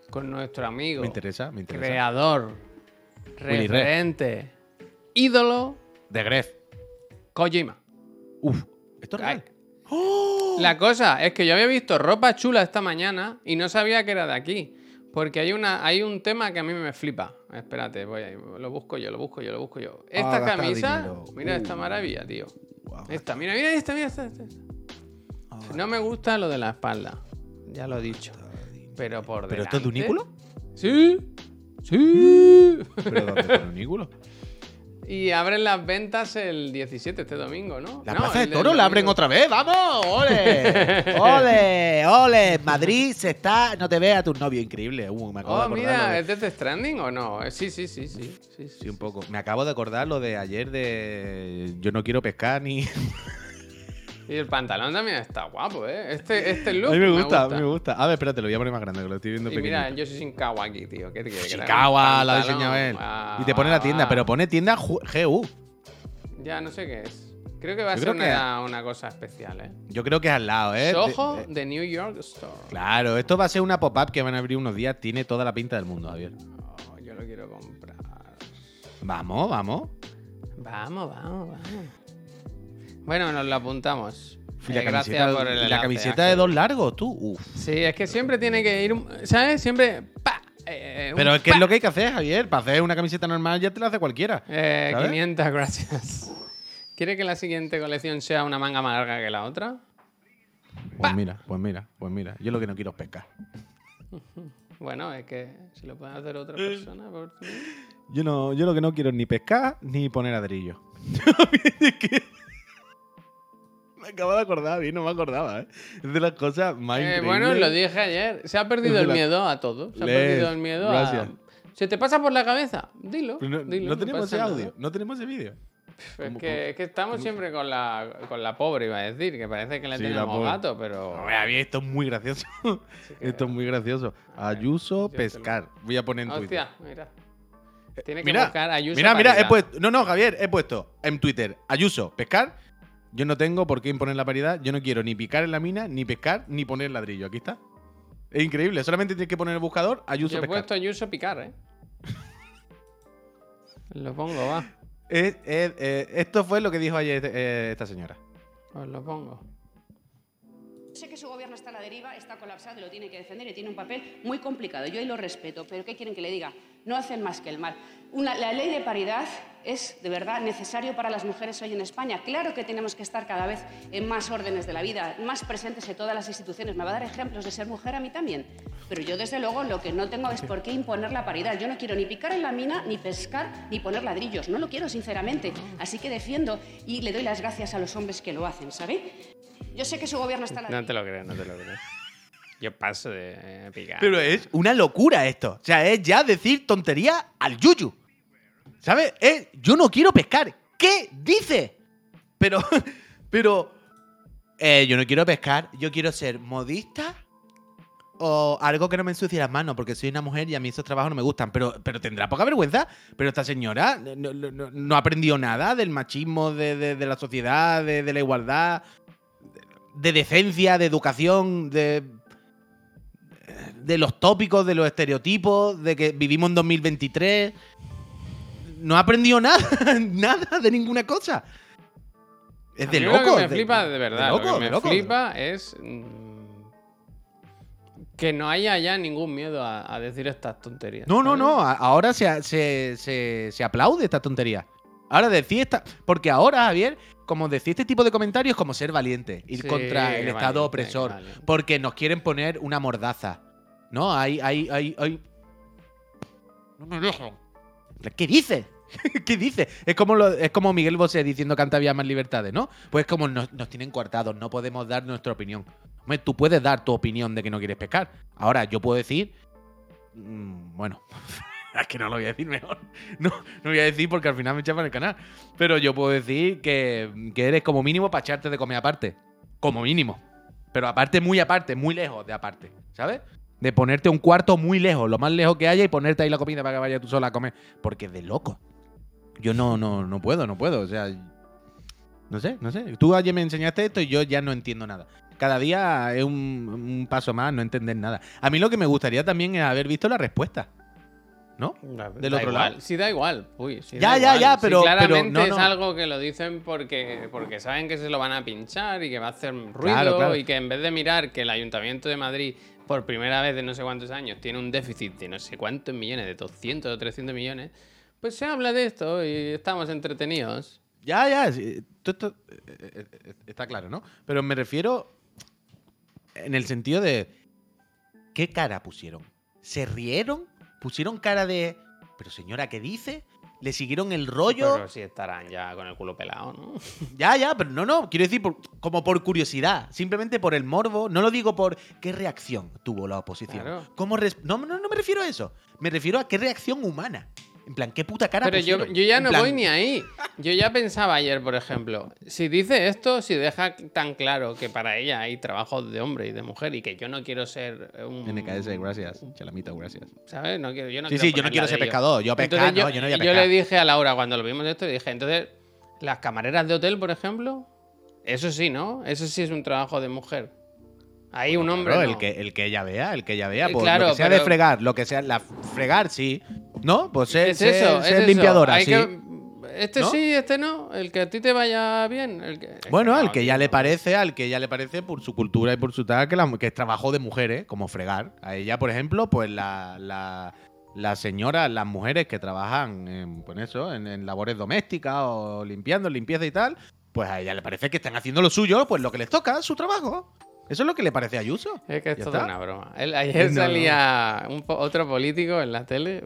con nuestro amigo. Me interesa, me interesa. Creador, referente, ídolo. De Gref. Kojima. Uf, esto es real. La cosa es que yo había visto ropa chula esta mañana y no sabía que era de aquí. Porque hay, una, hay un tema que a mí me flipa. Espérate, voy a, lo busco yo, lo busco yo, lo busco yo. Esta ah, camisa, mira esta uh. maravilla, tío. Esta, mira, mira esta, mira esta. Ah. No me gusta lo de la espalda, ya lo he dicho. Pero por ¿Pero esto es de unículo? Sí, sí. ¿Pero dónde es unículo? Y abren las ventas el 17, este domingo, ¿no? La Plaza de Toro la abren otra vez, ¡vamos! ¡Ole! ¡Ole! ¡Ole! Madrid se está. No te veas a tu novio, increíble. Uh, me acabo oh, de mira, ¿es de Stranding o no? Eh, sí, sí, sí, sí. Sí, sí, un poco. Me acabo de acordar lo de ayer de. Yo no quiero pescar ni. Y el pantalón también está guapo, ¿eh? Este, este look. A mí me gusta, a mí me gusta. A ver, espérate, lo voy a poner más grande, que lo estoy viendo y Mira, yo soy Shinkawa aquí, tío. ¿Qué te quieres Shinkawa, la diseñado él. y te pone la tienda, pero pone tienda GU. Ya, no sé qué es. Creo que va a ser una, una, cosa especial, ¿eh? Yo creo que es al lado, ¿eh? Soho de, New York Store. Claro, esto va a ser una pop-up que van a abrir unos días. Tiene toda la pinta del mundo, Javier. Oh, yo lo quiero comprar. Vamos, vamos. Vamos, vamos, vamos. Bueno, nos lo apuntamos. Y la, eh, camiseta, por el la camiseta de dos largos, tú. Sí, es que siempre tiene que ir. ¿Sabes? Siempre. Pa, eh, Pero ¿qué es lo que hay que hacer, Javier? Para hacer una camiseta normal ya te la hace cualquiera. Eh, 500, gracias. ¿Quiere que la siguiente colección sea una manga más larga que la otra? Pues mira, pues mira, pues mira. Yo lo que no quiero es pescar. Bueno, es que si lo puede hacer otra persona. Yo, no, yo lo que no quiero es ni pescar ni poner ladrillo. Me acabo de acordar, y no me acordaba, ¿eh? Es de las cosas más eh, Bueno, lo dije ayer. Se ha perdido el miedo a todo. Se ha perdido el miedo a. ¿Se te pasa por la cabeza? Dilo. no, tenemos ese audio, no tenemos ese vídeo. Es que, es que, estamos siempre con la, con la pobre, iba a decir, que parece que le tenemos gato, pero. No, esto es muy gracioso. esto es muy gracioso. Ayuso pescar. Voy a poner en Twitter. Hostia, mira. Tiene que buscar Ayuso. Mira, mira, he puesto. No, no, Javier, he puesto en Twitter Ayuso pescar yo no tengo por qué imponer la paridad. Yo no quiero ni picar en la mina, ni pescar, ni poner ladrillo. Aquí está. Es increíble. Solamente tienes que poner el buscador Ayuso Yo he puesto Ayuso picar, ¿eh? lo pongo, va. Eh, esto fue lo que dijo ayer eh, esta señora. Pues lo pongo. Sé que su gobierno está a la deriva, está colapsado y lo tiene que defender y tiene un papel muy complicado. Yo ahí lo respeto, pero ¿qué quieren que le diga? No hacen más que el mal. la ley de paridad es de verdad necesario para las mujeres hoy en España. Claro que tenemos que estar cada vez en más órdenes de la vida, más presentes en todas las instituciones. Me va a dar ejemplos de ser mujer a mí también. Pero yo, desde luego, lo que no tengo es por qué imponer la paridad. Yo no quiero ni picar en la mina, ni pescar, ni poner ladrillos. No lo quiero, sinceramente. Así que defiendo y le doy las gracias a los hombres que lo hacen, ¿sabe? Yo sé que su gobierno está... No te lo creo, no te lo creo. Yo paso de picar. Pero es una locura esto. O sea, es ya decir tontería al yuyu. ¿Sabes? Es, yo no quiero pescar. ¿Qué dice? Pero, pero, eh, yo no quiero pescar. Yo quiero ser modista o algo que no me ensucie las manos, porque soy una mujer y a mí esos trabajos no me gustan. Pero, pero tendrá poca vergüenza. Pero esta señora no, ha aprendido nada del machismo de, la sociedad, de, de la igualdad, de decencia, de educación, de de los tópicos, de los estereotipos, de que vivimos en 2023. No ha aprendido nada, nada de ninguna cosa. Es de loco. Lo que me flipa, de verdad, lo que me flipa es mm, que no haya ya ningún miedo a, decir estas tonterías. No, no, no. Ahora se, se, aplaude esta tontería. Ahora decir esta. Porque ahora, Javier, como decir este tipo de comentarios, como ser valiente, ir contra el Estado opresor. Porque nos quieren poner una mordaza. No, hay, hay, hay, hay. No me dejan. ¿Qué dice? ¿Qué dice? Es como, lo, es como Miguel Bosé diciendo que antes había más libertades, ¿no? Pues como nos, tienen coartados, no podemos dar nuestra opinión. Hombre, tú puedes dar tu opinión de que no quieres pescar. Ahora, yo puedo decir. Mm, bueno, es que no lo voy a decir mejor. No, no voy a decir porque al final me echaban el canal. Pero yo puedo decir que, que eres como mínimo para echarte de comer aparte. Como mínimo. Pero aparte, muy aparte, muy lejos de aparte. ¿Sabes? de ponerte un cuarto muy lejos, lo más lejos que haya, y ponerte ahí la comida para que vaya tú sola a comer. Porque es de loco. Yo no, no, no puedo, no puedo. O sea, no sé, no sé. Tú ayer me enseñaste esto y yo ya no entiendo nada. Cada día es un, paso más, no entender nada. A mí lo que me gustaría también es haber visto la respuesta. ¿No? Del otro lado. Sí, da igual. Uy, ya, ya, ya, pero. claramente es algo que lo dicen porque, porque saben que se lo van a pinchar y que va a hacer ruido y que en vez de mirar que el Ayuntamiento de Madrid por primera vez de no sé cuántos años tiene un déficit de no sé cuántos millones, de 200 o 300 millones, pues se habla de esto y estamos entretenidos. Ya, ya, esto, eh, eh, está claro, ¿no? Pero me refiero en el sentido de ¿qué cara pusieron? ¿Se rieron? ¿Pusieron cara de pero señora, ¿qué dice? le siguieron el rollo. Pero si estarán ya con el culo pelado, ¿no? Ya, ya, pero no, no. Quiero decir, como por curiosidad. Simplemente por el morbo. No lo digo por qué reacción tuvo la oposición. ¿Cómo no, no, no me refiero a eso. Me refiero a qué reacción humana. En plan, qué puta cara. Pero yo, yo, ya no voy ni ahí. Yo ya pensaba ayer, por ejemplo, si dice esto, si deja tan claro que para ella hay trabajos de hombre y de mujer y que yo no quiero ser un. NKS, gracias. Chalamita, gracias. ¿Sabes? No quiero, yo no sí, sí, yo no quiero ser pescador. Yo pescar, yo, no, yo no voy a Yo le dije a Laura cuando lo vimos esto, y dije, entonces, las camareras de hotel, por ejemplo, eso sí, ¿no? Eso sí es un trabajo de mujer. Ahí un hombre. el, que, el que ella vea, el que ella vea. Pues, lo que sea de fregar, lo que sea. La fregar, sí. ¿No? Pues ser, es eso, ser, limpiadora, sí. este sí, este no. El que a ti te vaya bien. El que, bueno, al que ya le parece, al que ya le parece por su cultura y por su tal, que, que es trabajo de mujeres, como fregar. A ella, por ejemplo, pues la, la, las señoras, las mujeres que trabajan en, pues eso, en, labores domésticas o limpiando, limpieza y tal, pues a ella le parece que están haciendo lo suyo, pues lo que les toca, su trabajo. ¿Eso es lo que le parece a Ayuso? Es que es toda una broma. ayer salía otro político en la tele.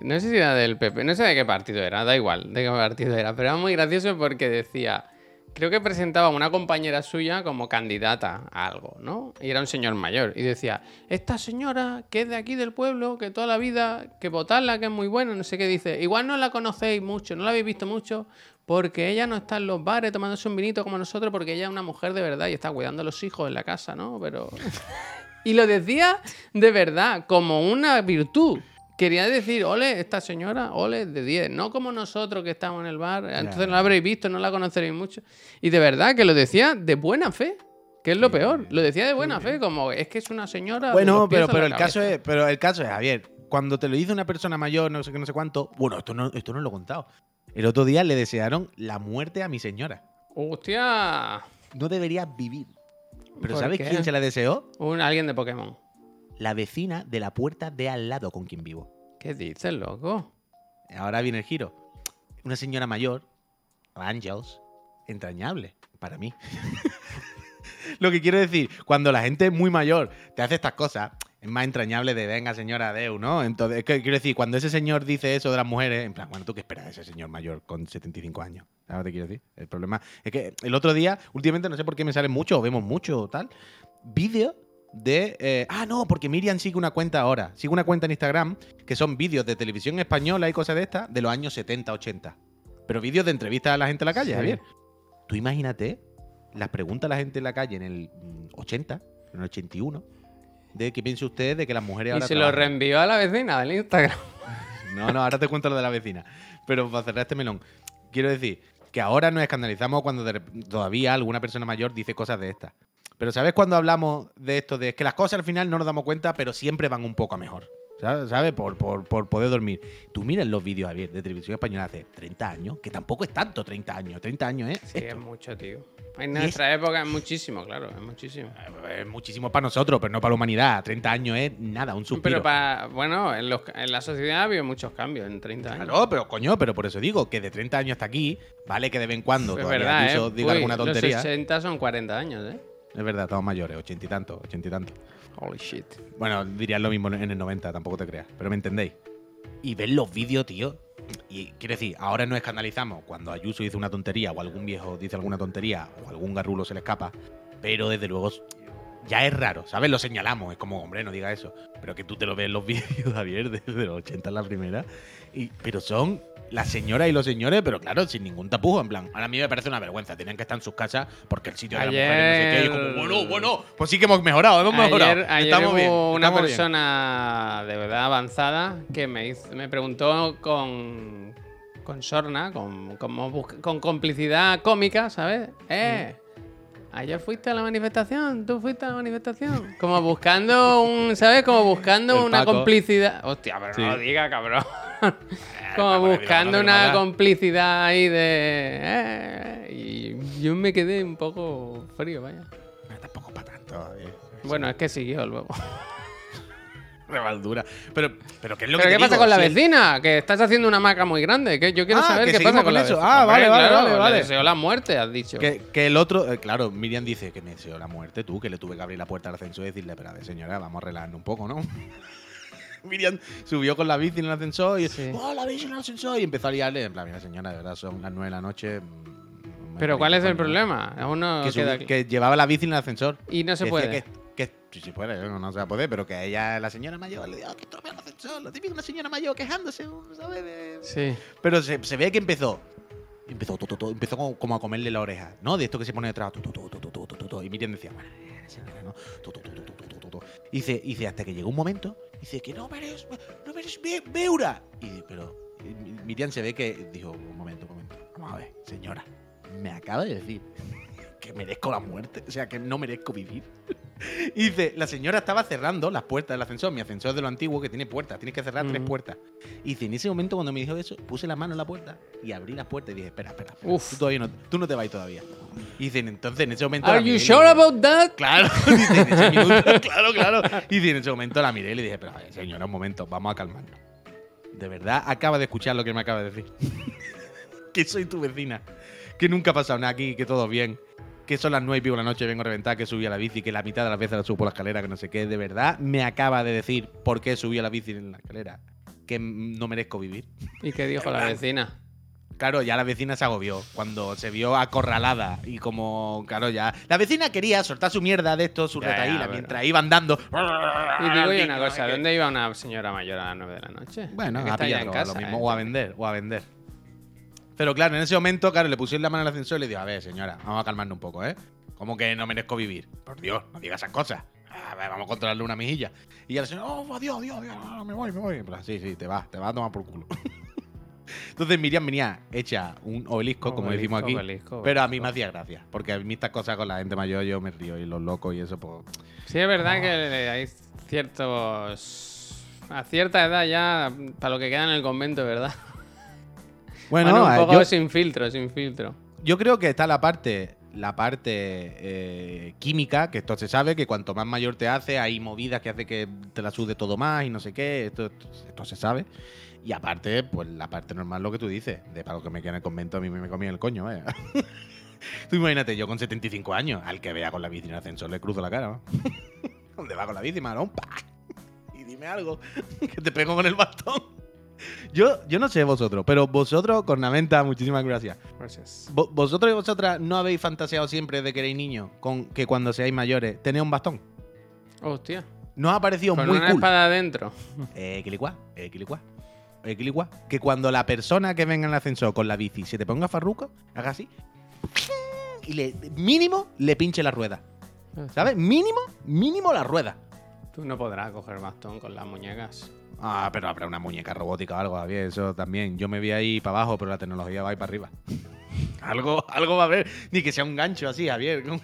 no sé si era del PP, no sé de qué partido era, da igual de qué partido era, pero era muy gracioso porque decía, creo que presentaba a una compañera suya como candidata a algo, ¿no? Y era un señor mayor. Y decía, esta señora que es de aquí del pueblo, que toda la vida, que votarla, que es muy buena, no sé qué dice. Igual no la conocéis mucho, no la habéis visto mucho, porque ella no está en los bares tomándose un vinito como nosotros, porque ella es una mujer de verdad y está cuidando a los hijos en la casa, ¿no? Pero. y lo decía de verdad, como una virtud. Quería decir, ole, esta señora, ole, de 10. No como nosotros que estamos en el bar, entonces no la habréis visto, no la conoceréis mucho. Y de verdad que lo decía de buena fe. Que es lo peor. Lo decía de buena fe, como es que es una señora. Bueno, pero, pero el caso es, pero el caso es, Javier, cuando te lo dice una persona mayor, no sé qué, no sé cuánto, bueno, esto no, esto no lo he contado. El otro día le desearon la muerte a mi señora. ¡Hostia! No debería vivir. ¿Pero sabes quién se la deseó? Un alguien de Pokémon. La vecina de la puerta de al lado con quien vivo. ¿Qué dices, loco? Ahora viene el giro. Una señora mayor, Angels, entrañable para mí. Lo que quiero decir, cuando la gente muy mayor te hace estas cosas, es más entrañable de venga señora Deu, ¿no? Entonces, quiero decir, cuando ese señor dice eso de las mujeres, en plan, bueno, ¿tú qué esperas de ese señor mayor con 75 años? ¿Sabes lo que quiero decir? El problema es que el otro día, últimamente no sé por qué me salen mucho, o vemos mucho o tal, vídeos de... Eh, ah, no, porque Miriam sigue una cuenta ahora. Sigue una cuenta en Instagram que son vídeos de televisión española y cosas de estas de los años 70, 80. Pero vídeos de entrevistas a la gente en la calle, Javier. Tú imagínate las preguntas a la gente en la calle en el 80, en el 81 de qué piensa usted de que las mujeres ahora. Y se lo reenvió a la vecina del Instagram. No, no, ahora te cuento lo de la vecina. Pero para cerrar este melón, quiero decir que ahora nos escandalizamos cuando todavía alguna persona mayor dice cosas de estas. Pero ¿sabes cuando hablamos de esto? De que las cosas al final no nos damos cuenta, pero siempre van un poco a mejor. ¿Sabes? Por, por, por, poder dormir. Tú miras los vídeos, Javier, de televisión española hace 30 años, que tampoco es tanto 30 años. 30 años, ¿eh? Sí, es mucho, tío. En nuestra época es muchísimo, claro, es muchísimo. Eh, es muchísimo para nosotros, pero no para la humanidad. 30 años es nada, un suspiro. Pero para, bueno, en, la sociedad ha habido muchos cambios en 30 años. Claro, pero coño, pero por eso digo que de 30 años hasta aquí, vale que de vez en cuando es verdad, ¿eh? diga alguna tontería. Los 60 son 40 años, ¿eh? Es verdad, estamos mayores, 80 y tanto, 80 y tanto. Holy shit. Bueno, dirías lo mismo en el 90, tampoco te creas, pero me entendéis. Y ves los vídeos, tío. Y quiero decir, ahora nos escandalizamos cuando Ayuso dice una tontería o algún viejo dice alguna tontería o algún garrulo se le escapa, pero desde luego ya es raro, ¿sabes? Lo señalamos, es como, hombre, no diga eso. Pero que tú te lo ves en los vídeos, Javier, desde los 80 en la primera. Y, pero son las señoras y los señores, pero claro, sin ningún tapujo, en plan. Ahora a mí me parece una vergüenza. Tenían que estar en sus casas porque el sitio de las mujeres no sé qué. Y como, bueno, bueno, pues sí que hemos mejorado, hemos mejorado. Ayer hubo una persona de verdad avanzada que me, me preguntó con, con sorna, con, con, complicidad cómica, ¿sabes? Eh. Ayer fuiste a la manifestación, tú fuiste a la manifestación. Como buscando un, ¿sabes? Como buscando una complicidad. Hostia, pero no lo diga, cabrón. Como buscando una complicidad ahí de. Eh, y yo me quedé un poco frío, vaya. tampoco para tanto. Eh. Bueno, es que siguió luego. Revaldura. Pero, pero ¿qué es lo ¿Pero que qué pasa con la vecina? Que estás haciendo una maca muy grande. Que yo quiero ah, saber qué pasa con, la eso. Ah, vale, vale, vale, vale. Le deseó la muerte, has dicho. Que, que el otro, eh, claro, Miriam dice que me deseó la muerte tú, que le tuve que abrir la puerta al ascensor y decirle, pero a ver, señora, vamos a relajarnos un poco, ¿no? Miriam subió con la bici en el ascensor y sí. ¡Oh, la bici en el ascensor! Y empezó a liarle. En plan, mira, señora, de verdad, son las nueve de la noche. Mm, ¿Pero cuál es el problema? Uno que, que, llevaba la bici en el ascensor. Y no se puede. Que, sí, sí puede, no, se va a poder, pero que ella, la señora mayor, le dijo que tome el ascensor. Lo típico, una señora mayor quejándose, ¿sabes? Sí. Pero se, se ve que empezó empezó, empezó como, a comerle la oreja, ¿no? De esto que se pone detrás. Y Miriam decía, bueno, señora, ¿no? Y dice, dice, hasta que llegó un momento dice que no mereces, no mereces Beura. Y, pero Miriam se ve que dijo, un momento, un momento. Vamos a ver, señora, me acaba de decir que merezco la muerte, o sea, que no merezco vivir. Y dice, la señora estaba cerrando las puertas del ascensor. Mi ascensor es de lo antiguo que tiene puertas, tienes que cerrar tres puertas. Y dice, en ese momento cuando me dijo eso, puse la mano en la puerta y abrí la puerta y dije, espera, espera, Tú, todavía no, tú no te vas todavía. Y dicen, entonces en ese momento. ¿Are you sure about that? Claro, dice, en ese minuto, claro, claro. Y dice, en ese momento la miré y le dije, pero señora, un momento, vamos a calmarnos. De verdad, acaba de escuchar lo que me acaba de decir. que soy tu vecina. Que nunca ha pasado nada aquí, que todo bien que son las nueve y pico de la noche, vengo a reventar, que subí a la bici, que la mitad de las veces la subo por la escalera, que no sé qué. De verdad, me acaba de decir por qué subí a la bici en la escalera. Que no merezco vivir. ¿Y qué dijo la vecina? Claro, ya la vecina se agobió cuando se vio acorralada y como, claro, ya... La vecina quería soltar su mierda de esto, su retaíla, mientras iban dando... Y digo yo una cosa, ¿dónde iba una señora mayor a las nueve de la noche? Bueno, a pillarlo, en casa, lo mismo, ¿eh? o a vender, o a vender. Pero claro, en ese momento, claro, le pusieron la mano al ascensor y le digo, a ver, señora, vamos a calmarnos un poco, ¿eh? ¿Cómo que no merezco vivir? Por Dios, no digas esas cosas. A ver, vamos a controlarle una mejilla. Y la señora, oh, adiós, adiós, adiós, me voy, me voy. sí, sí, te vas, te vas a tomar por culo. Entonces Miriam venía hecha un obelisco, como decimos aquí. pero a mí me hacía gracia. Porque a mí estas cosas con la gente mayor yo me río y los locos y eso, pues. Sí, es verdad que hay ciertos. A cierta edad ya, para lo que queda en el convento, ¿verdad? Bueno, un poco sin filtro, sin filtro. Yo creo que está la parte la parte eh, química, que esto se sabe, que cuanto más mayor te hace, hay movidas que hace que te la sude todo más y no sé qué, esto, esto, se sabe. Y aparte, pues la parte normal, lo que tú dices, de para lo que me queda en el convento, a mí me comía el coño, ¿eh? tú imagínate, yo con 75 años, al que vea con la bici en el ascensor, le cruzo la cara, ¿no? ¿Dónde va con la bici, marón? Y dime algo, que te pego con el bastón. Yo, yo no sé vosotros, pero vosotros, Cornamenta, muchísimas gracias. Gracias. ¿Vosotros y vosotras no habéis fantaseado siempre de que erais niños con que cuando seáis mayores tenéis un bastón? Hostia. ¿No ha parecido con muy una cool? espada adentro. Eh, quilicua, eh, quilicua. Eh, quilicua. Que cuando la persona que venga en el ascensor con la bici se te ponga farruco, haga así. Y le, mínimo le pinche la rueda. ¿Sabes? Mínimo, mínimo la rueda. Tú no podrás coger bastón con las muñecas. Ah, pero habrá una muñeca robótica o algo, Javier. Eso también. Yo me vi ahí para abajo, pero la tecnología va ahí para arriba. algo, algo va a haber. Ni que sea un gancho así, Javier.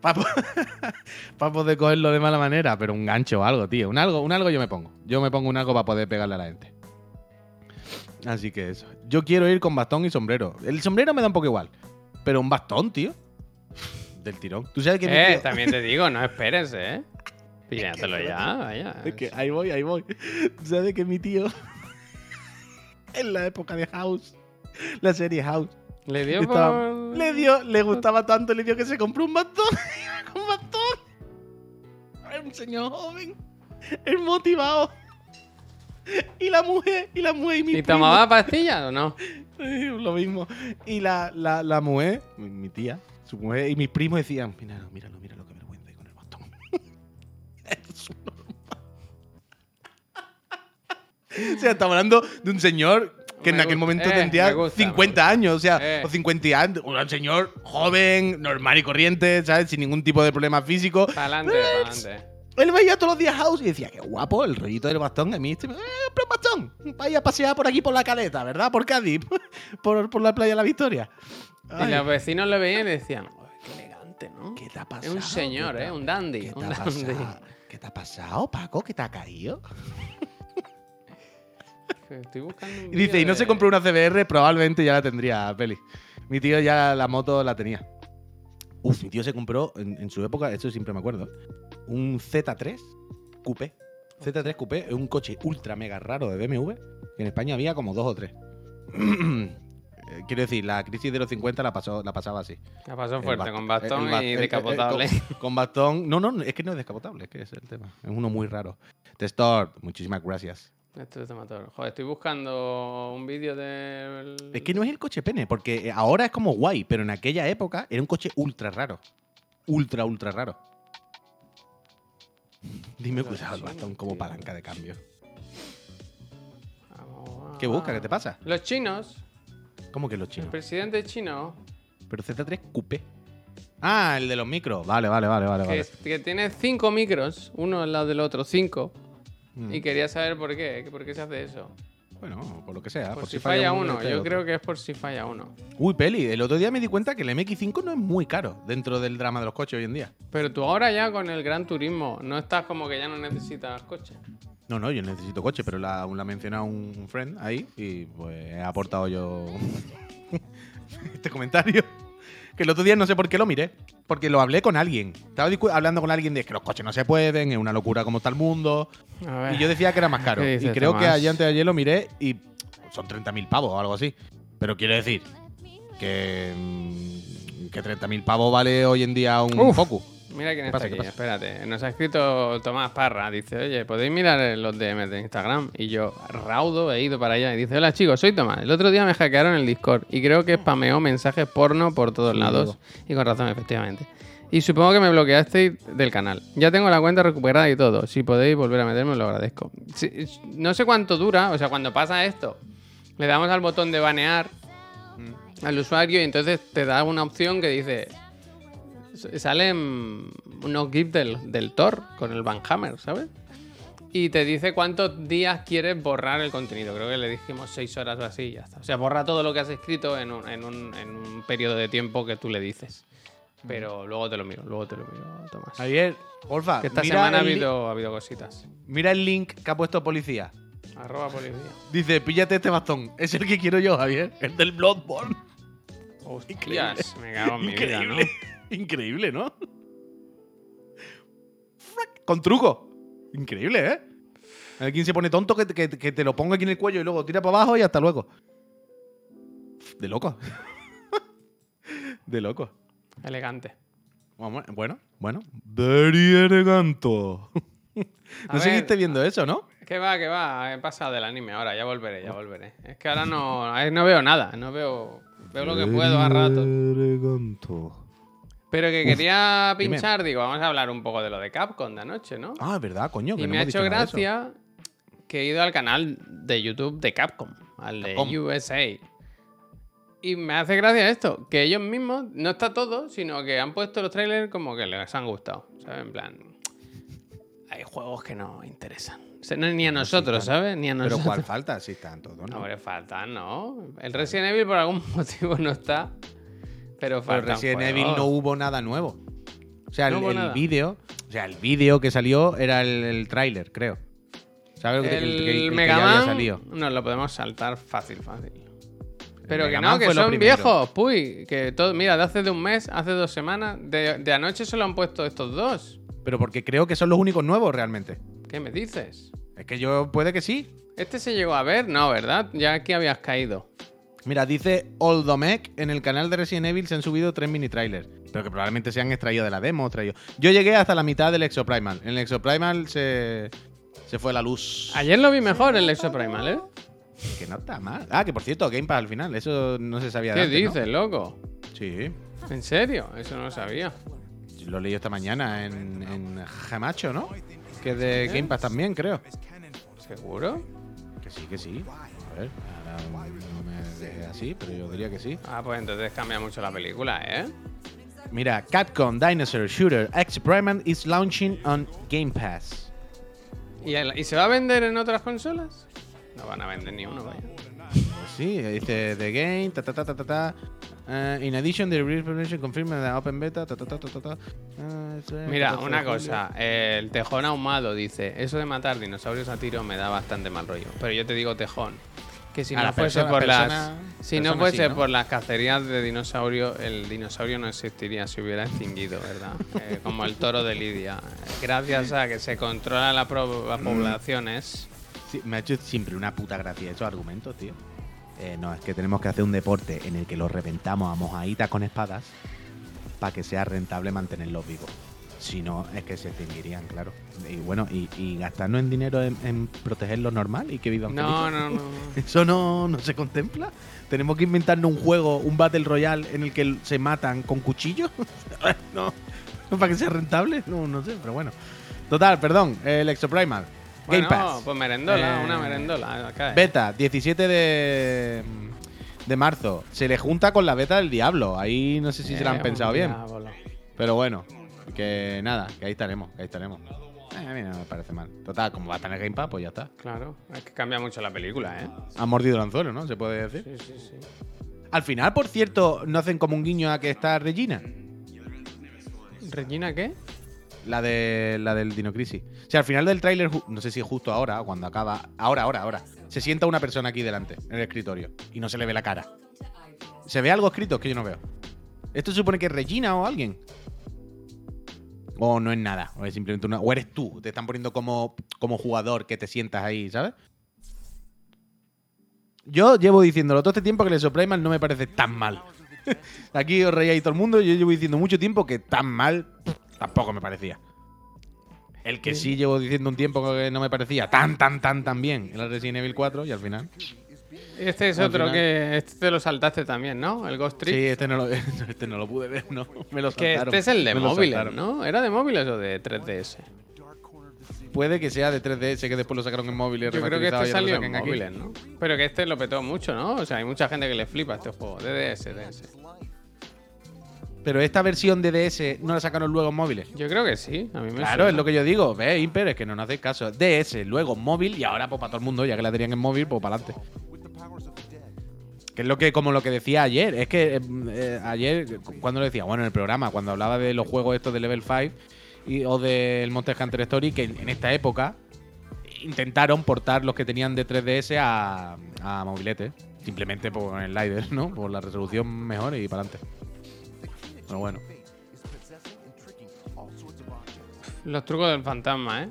para poder cogerlo de mala manera, pero un gancho o algo, tío. Un algo, un algo yo me pongo. Yo me pongo un algo para poder pegarle a la gente. Así que eso. Yo quiero ir con bastón y sombrero. El sombrero me da un poco igual. Pero un bastón, tío. Del tirón. Tú sabes que. Eh, tío... también te digo, no esperes, eh. Píllatelo ya, vaya. Es que ahí voy, ahí voy. ¿Sabes que mi tío, en la época de House, la serie House, le dio estaba, por... le dio, le gustaba tanto, le dio que se compró un bastón, un bastón. Un señor joven, el motivado. Y la mujer, y la mujer y mi ¿Y tomaba pastillas o no? Lo mismo. Y la, la, la mujer, mi, mi, tía, su mujer y mis primos decían, míralo, míralo, es o sea, estamos hablando de un señor que Me en aquel gusta, momento eh, tendría gusta, 50 me años, o sea, Eh. o 50 años, un señor joven, normal y corriente, ¿sabes? Sin ningún tipo de problema físico. Pa'lante, pa'lante. Él veía todos los días House y decía, qué guapo, el rollito del bastón. A mí, este, eh, pero bastón. Vaya a pasear por aquí por la caleta, ¿verdad? Por Cádiz, por, por la playa de la Victoria. Y Ay, los vecinos lo veían y decían, "Uy, qué elegante, ¿no? ¿Qué te ha Es pasado? un señor, ¿Qué te ¿eh? Un dandy. ¿Qué te, Un dandy. ¿Qué te ha pasado, Paco? ¿Qué te ha caído? Estoy buscando un Y dice, y no se compró una CBR, probablemente ya la tendría, Peli. Mi tío ya la moto la tenía. Uf, mi tío se compró en, en su época, esto siempre me acuerdo, un Z3 Coupé. Z3 Coupé es un coche ultra mega raro de BMW, que en España había como dos o tres. Eh, Quiero decir, la crisis de los 50 la, pasó, la pasaba así. La pasó fuerte, bast- con bastón y decapotable. con, con bastón. No, no, es que no es descapotable, es que es el tema. Es uno muy raro. Testor, muchísimas gracias. Esto es motor. Joder, estoy buscando un vídeo del. Es que no es el coche pene, porque ahora es como guay, pero en aquella época era un coche ultra raro. Ultra, ultra raro. Dime cuidado el bastón como tío. palanca de cambio. Vamos ¿Qué busca? ¿Qué te pasa? Los chinos. ¿Cómo que los El chinos? presidente chino. Pero Z3 Coupé. Ah, el de los micros. Vale, vale, vale, vale. Que, vale. es- que tiene cinco micros, uno al lado del otro, cinco. Mm. Y quería saber por qué. ¿Por qué se hace eso? Bueno, por lo que sea. Por, si, falla, uno. este Yo creo que es por si falla uno. Uy, Peli, el otro día me di cuenta que el MX5 no es muy caro dentro del drama de los coches hoy en día. Pero tú ahora ya con el Gran Turismo no estás como que ya no necesitas coche. No, no, yo necesito coche, pero la, la ha mencionado un friend ahí y pues he aportado yo este comentario. Que el otro día no sé por qué lo miré. Porque lo hablé con alguien. Estaba hablando con alguien de que los coches no se pueden, es una locura como está el mundo. Ver. Y yo decía que era más caro. ¿Qué Y creo que ayer antes de ayer lo miré y son 30.000 pavos o algo así. Pero quiero decir que, mm, que 30.000 pavos vale hoy en día un Uf. Focus. Mira quién ¿Qué está pasa, aquí. Espérate. Nos ha escrito Tomás Parra. Dice, oye, ¿podéis mirar los DMs de Instagram? Y yo, raudo, he ido para allá. Y dice, hola chicos, soy Tomás. El otro día me hackearon el Discord y creo que spameó mensajes porno por todos Sí, lados. Y con razón, efectivamente. Y supongo que me bloqueasteis del canal. Ya tengo la cuenta recuperada y todo. Si podéis volver a meterme, lo agradezco. Si- no sé cuánto dura, o sea, cuando pasa esto, le damos al botón de banear al usuario y entonces te da una opción que dice salen unos GIFs del, del Thor con el Van Hammer, ¿sabes? Y te dice cuántos días quieres borrar el contenido. Creo que le dijimos seis horas o así y ya está. O sea, borra todo lo que has escrito en un, en un, en un periodo de tiempo que tú le dices. Pero luego te lo miro, luego te lo miro, Tomás. Ayer, porfa, Que esta mira, semana ha el habido, ha habido cositas. mira el link que ha puesto policía. Arroba policía. Dice, píllate este bastón. Es el que quiero yo, Javier. El del Bloodborne. Hostias, me cago en mi vida, ¿no? Increíble, ¿no? Con truco. Increíble, ¿eh? Alguien se pone tonto que, que- que te lo ponga aquí en el cuello y luego tira para abajo y hasta luego. De loco. De loco. Elegante. Bueno, bueno. Very eleganto. A No ver, seguiste viendo eso, ¿no? Que va, que va. He pasado del anime ahora, ya volveré, ya volveré. Es que ahora no, no veo nada, no veo. Veo lo que puedo a rato. Eleganto. Pero que quería dime. pinchar, digo, vamos a hablar un poco de lo de Capcom de anoche, ¿no? Ah, es verdad, coño. que y no me ha hecho gracia que he ido al canal de YouTube de Capcom, al de. USA. Y me hace gracia esto, que ellos mismos, no está todo, sino que han puesto los trailers como que les han gustado. ¿Sabes? En plan, hay juegos que no interesan. O sea, no- ni a nosotros, ¿sabes? Ni a Pero nosotros. ¿cuál falta? Sí, están todos, No, ¿no? hombre, faltan, ¿no? El Resident Evil por algún motivo no está. Pero Pero Resident. Evil no hubo nada nuevo. O sea, No el, el vídeo. O sea, el vídeo que salió era el, el tráiler, creo. ¿Sabes? lo que- El, que- que ya había salido. nos lo podemos saltar fácil, fácil. Pero que no, que lo son viejos, puy. Que todo, mira, de hace de un mes, hace dos semanas, de, de anoche solo han puesto estos dos. Pero porque creo que son los únicos nuevos realmente. ¿Qué me dices? Es que yo puede que sí. ¿Este se llegó a ver? No, ¿verdad? Ya aquí habías caído. Mira, dice Oldomec, en el canal de Resident Evil se han subido tres mini trailers. Pero que probablemente se han extraído de la demo. o traído. Yo llegué hasta la mitad del Exoprimal. En el Exoprimal se, se fue la luz. Ayer lo vi mejor el Exo Primal, ¿eh? Que no está mal. Ah, que por cierto, Game Pass al final. Eso no se sabía de ¿Qué antes, ¿no? dices, loco? Sí. ¿En serio? Eso no lo sabía. Lo leí esta mañana en, en Gemacho, ¿no? Que es de Game Pass también, creo. ¿Seguro? Que sí, que sí. A ver, ahora no me así, pero yo diría que sí. Ah, pues entonces cambia mucho la película, ¿eh? Mira, Capcom Dinosaur Shooter X Primal is launching on Game Pass. ¿Y, el- ¿Y se va a vender en otras consolas? No van a vender ni uno, vaya. Pues sí, dice The Game, ta ta ta ta ta ta. Uh, in addition, the release information confirmed the open beta, ta ta ta ta ta ta. It's, uh, Mira, 14 una julio. cosa, el tejón ahumado dice, eso de matar dinosaurios a tiro me da bastante mal rollo. Pero yo te digo tejón, que si A no fuese persona- por persona- las si no fuese sí, ¿no? por las cacerías de dinosaurios, el dinosaurio no existiría, se hubiera extinguido, ¿verdad? Eh, como el toro de Lidia. Gracias a que se controla la las poblaciones. Sí, me ha hecho siempre una puta gracia esos argumentos, tío. Eh, no, es que tenemos que hacer un deporte en el que los reventamos a mojaditas con espadas para que sea rentable mantenerlos vivos. Si no, es que se extinguirían, claro. Y bueno, y, y gastarnos en dinero en, en protegerlos normal y que vivan No, felices. no, no. ¿Eso no, no se contempla? ¿Tenemos que inventarnos un juego, un Battle Royale en el que se matan con cuchillos? no, ¿Para que sea rentable? No, no sé, pero bueno. Total, perdón, el Exoprimal. Game Bueno, Pass. pues merendola, Eh, una merendola. ¿eh? Beta, 17 de, de marzo. Se le junta con la beta del Diablo. Ahí no sé si se la han Eh, pensado un bien. diablo. Pero bueno, que nada, que ahí estaremos, que ahí estaremos. Eh, a mí no me parece mal. Total, como va a tener Game Pass, pues ya está. Claro, es que cambia mucho la película, ¿eh? Ha mordido el anzuelo, ¿no? Se puede decir. Sí, sí, sí. Al final, por cierto, no hacen como un guiño a que está Regina. ¿Regina qué? La de la del Dino Crisis. O sea, al final del tráiler, no sé si justo ahora o cuando acaba. Ahora, ahora, ahora. Se sienta una persona aquí delante, en el escritorio, y no se le ve la cara. ¿Se ve algo escrito que yo no veo? ¿Esto supone que es Regina o alguien? O no es nada, o es simplemente una. O eres tú, te están poniendo como, como jugador que te sientas ahí, ¿sabes? Yo llevo diciéndolo todo este tiempo que el Soprimal no me parece tan mal. Aquí os reíais todo el mundo, yo llevo diciendo mucho tiempo que tan mal tampoco me parecía. El que sí llevo diciendo un tiempo que no me parecía tan, tan, tan, tan bien el Resident Evil 4 y al final. Este es Al otro final- que. Este te lo saltaste también, ¿no? El Ghost Trick. Sí, este no, lo, este no lo pude ver, no. Me lo que saltaron. este es el de me lo móviles, saltaron. ¿no? ¿Era de móviles o de 3DS? Puede que sea de 3DS que después lo sacaron en móviles. Yo creo que este salió en móviles, ¿no? Pero que este lo petó mucho, ¿no? O sea, hay mucha gente que le flipa este juego. De DS, DS. Pero esta versión de DS no la sacaron luego en móviles. Yo creo que sí. A mí me Claro, es lo que yo digo. Ve, Imper, es que no nos hacéis caso. DS, luego móvil y ahora pues para todo el mundo, ya que la tenían en móvil, pues para adelante. Que es lo que, como lo que decía ayer. Es que eh, eh, ayer, cuando lo decía, bueno, en el programa, cuando hablaba de los juegos estos de Level 5 y, o del Monster Hunter Story, que en, en esta época intentaron portar los que tenían de 3DS a, a mobilete. Simplemente por el slider, ¿no? Por la resolución mejor y para adelante. Pero bueno. Los trucos del fantasma, ¿eh?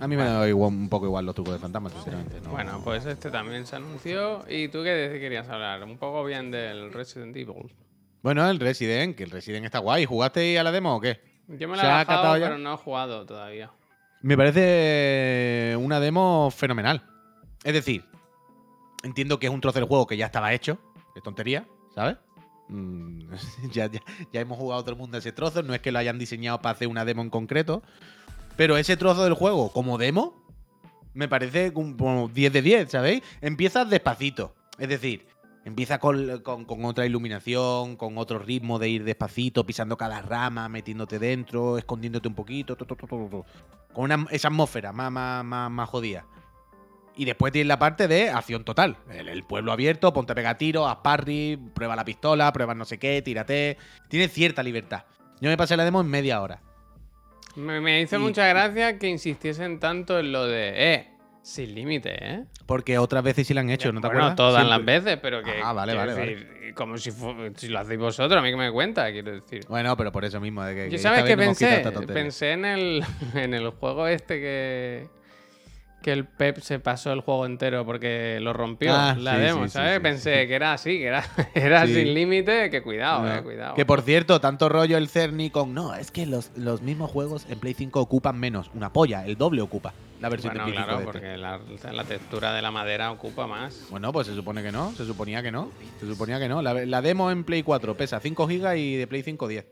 A mí me da igual, un poco igual los trucos del fantasma, sinceramente. ¿no? Bueno, pues este también se anunció. ¿Y tú qué querías hablar? Un poco bien del Resident Evil. Bueno, el Resident, que el Resident está guay. ¿Jugaste a la demo o qué? Yo me la he bajado, pero no he jugado todavía. Me parece una demo fenomenal. Es decir, entiendo que es un trozo del juego que ya estaba hecho. Es tontería, ¿sabes? Mm, ya, ya, hemos jugado todo el mundo ese trozo. No es que lo hayan diseñado para hacer una demo en concreto. Pero ese trozo del juego, como demo, me parece como 10 de 10, ¿sabéis? Empiezas despacito. Es decir, empieza con, otra iluminación, con otro ritmo de ir despacito, pisando cada rama, metiéndote dentro, escondiéndote un poquito, con esa atmósfera más, más, más jodida. Y después tienes la parte de acción total. El, pueblo abierto, ponte pega tiro, haz parry, prueba la pistola, prueba no sé qué, tírate. Tiene cierta libertad. Yo me pasé la demo en media hora. Me, hizo mucha gracia que insistiesen tanto en lo de, eh, sin límite, ¿eh? Porque otras veces sí lo han hecho, ¿no te bueno, acuerdas? todas las veces, pero que. Ah, vale, vale, Como si, si, lo hacéis vosotros, a mí que me cuenta, quiero decir. Bueno, pero por eso mismo. De que, Yo, ¿sabes qué pensé? Pensé en el, en el juego este que que el Pep se pasó el juego entero porque lo rompió ah, la demo, ¿sabes? Pensé que era así, que era, era sin límite, que cuidado, eh, cuidado. Que por cierto, tanto rollo el Cerny con no, es que los, los, mismos juegos en Play 5 ocupan menos, una polla, el doble ocupa la versión de Play claro, este. porque la, la, textura de la madera ocupa más. Bueno, pues se supone que no, se suponía que no, se suponía que no. La, demo en Play 4 pesa 5 GB y de Play 5 10.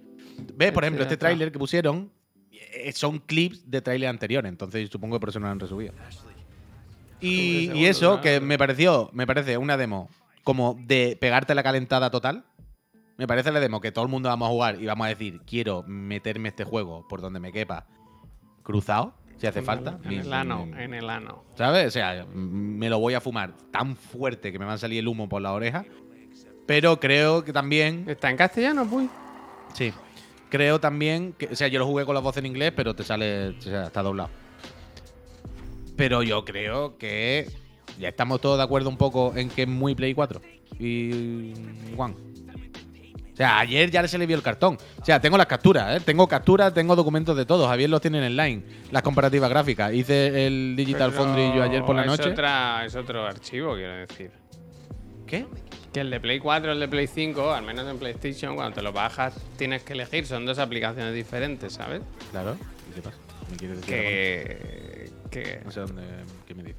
Ve, por ejemplo, este tráiler que pusieron eh, son clips de tráiler anteriores, entonces supongo que por eso no lo han resubido. Y, eso, que me pareció, me parece una demo como de pegarte la calentada total. Me parece la demo que todo el mundo vamos a jugar y vamos a decir, quiero meterme este juego por donde me quepa cruzado, si hace falta. en el ano, en el ano. ¿Sabes? O sea, me lo voy a fumar tan fuerte que me va a salir el humo por la oreja. Pero creo que también. ¿Está en castellano, pues? Sí. Creo también que. O sea, yo lo jugué con la voz en inglés, pero te sale. O sea, está doblado. Pero yo creo que ya estamos todos de acuerdo un poco en que es muy Play 4 y One. O sea, ayer ya se le vio el cartón. O sea, tengo las capturas, ¿eh? Tengo capturas, tengo documentos de todos. Javier los tiene en line, las comparativas gráficas. Hice el Digital Foundry yo ayer por la noche. es otro archivo, quiero decir. ¿Qué? Que el de Play 4 el de Play 5, al menos en PlayStation, cuando te lo bajas, tienes que elegir. Son dos aplicaciones diferentes, ¿sabes? Claro. ¿Qué pasa? ¿Me quieres decir que que. No sé dónde. ¿Qué me dice?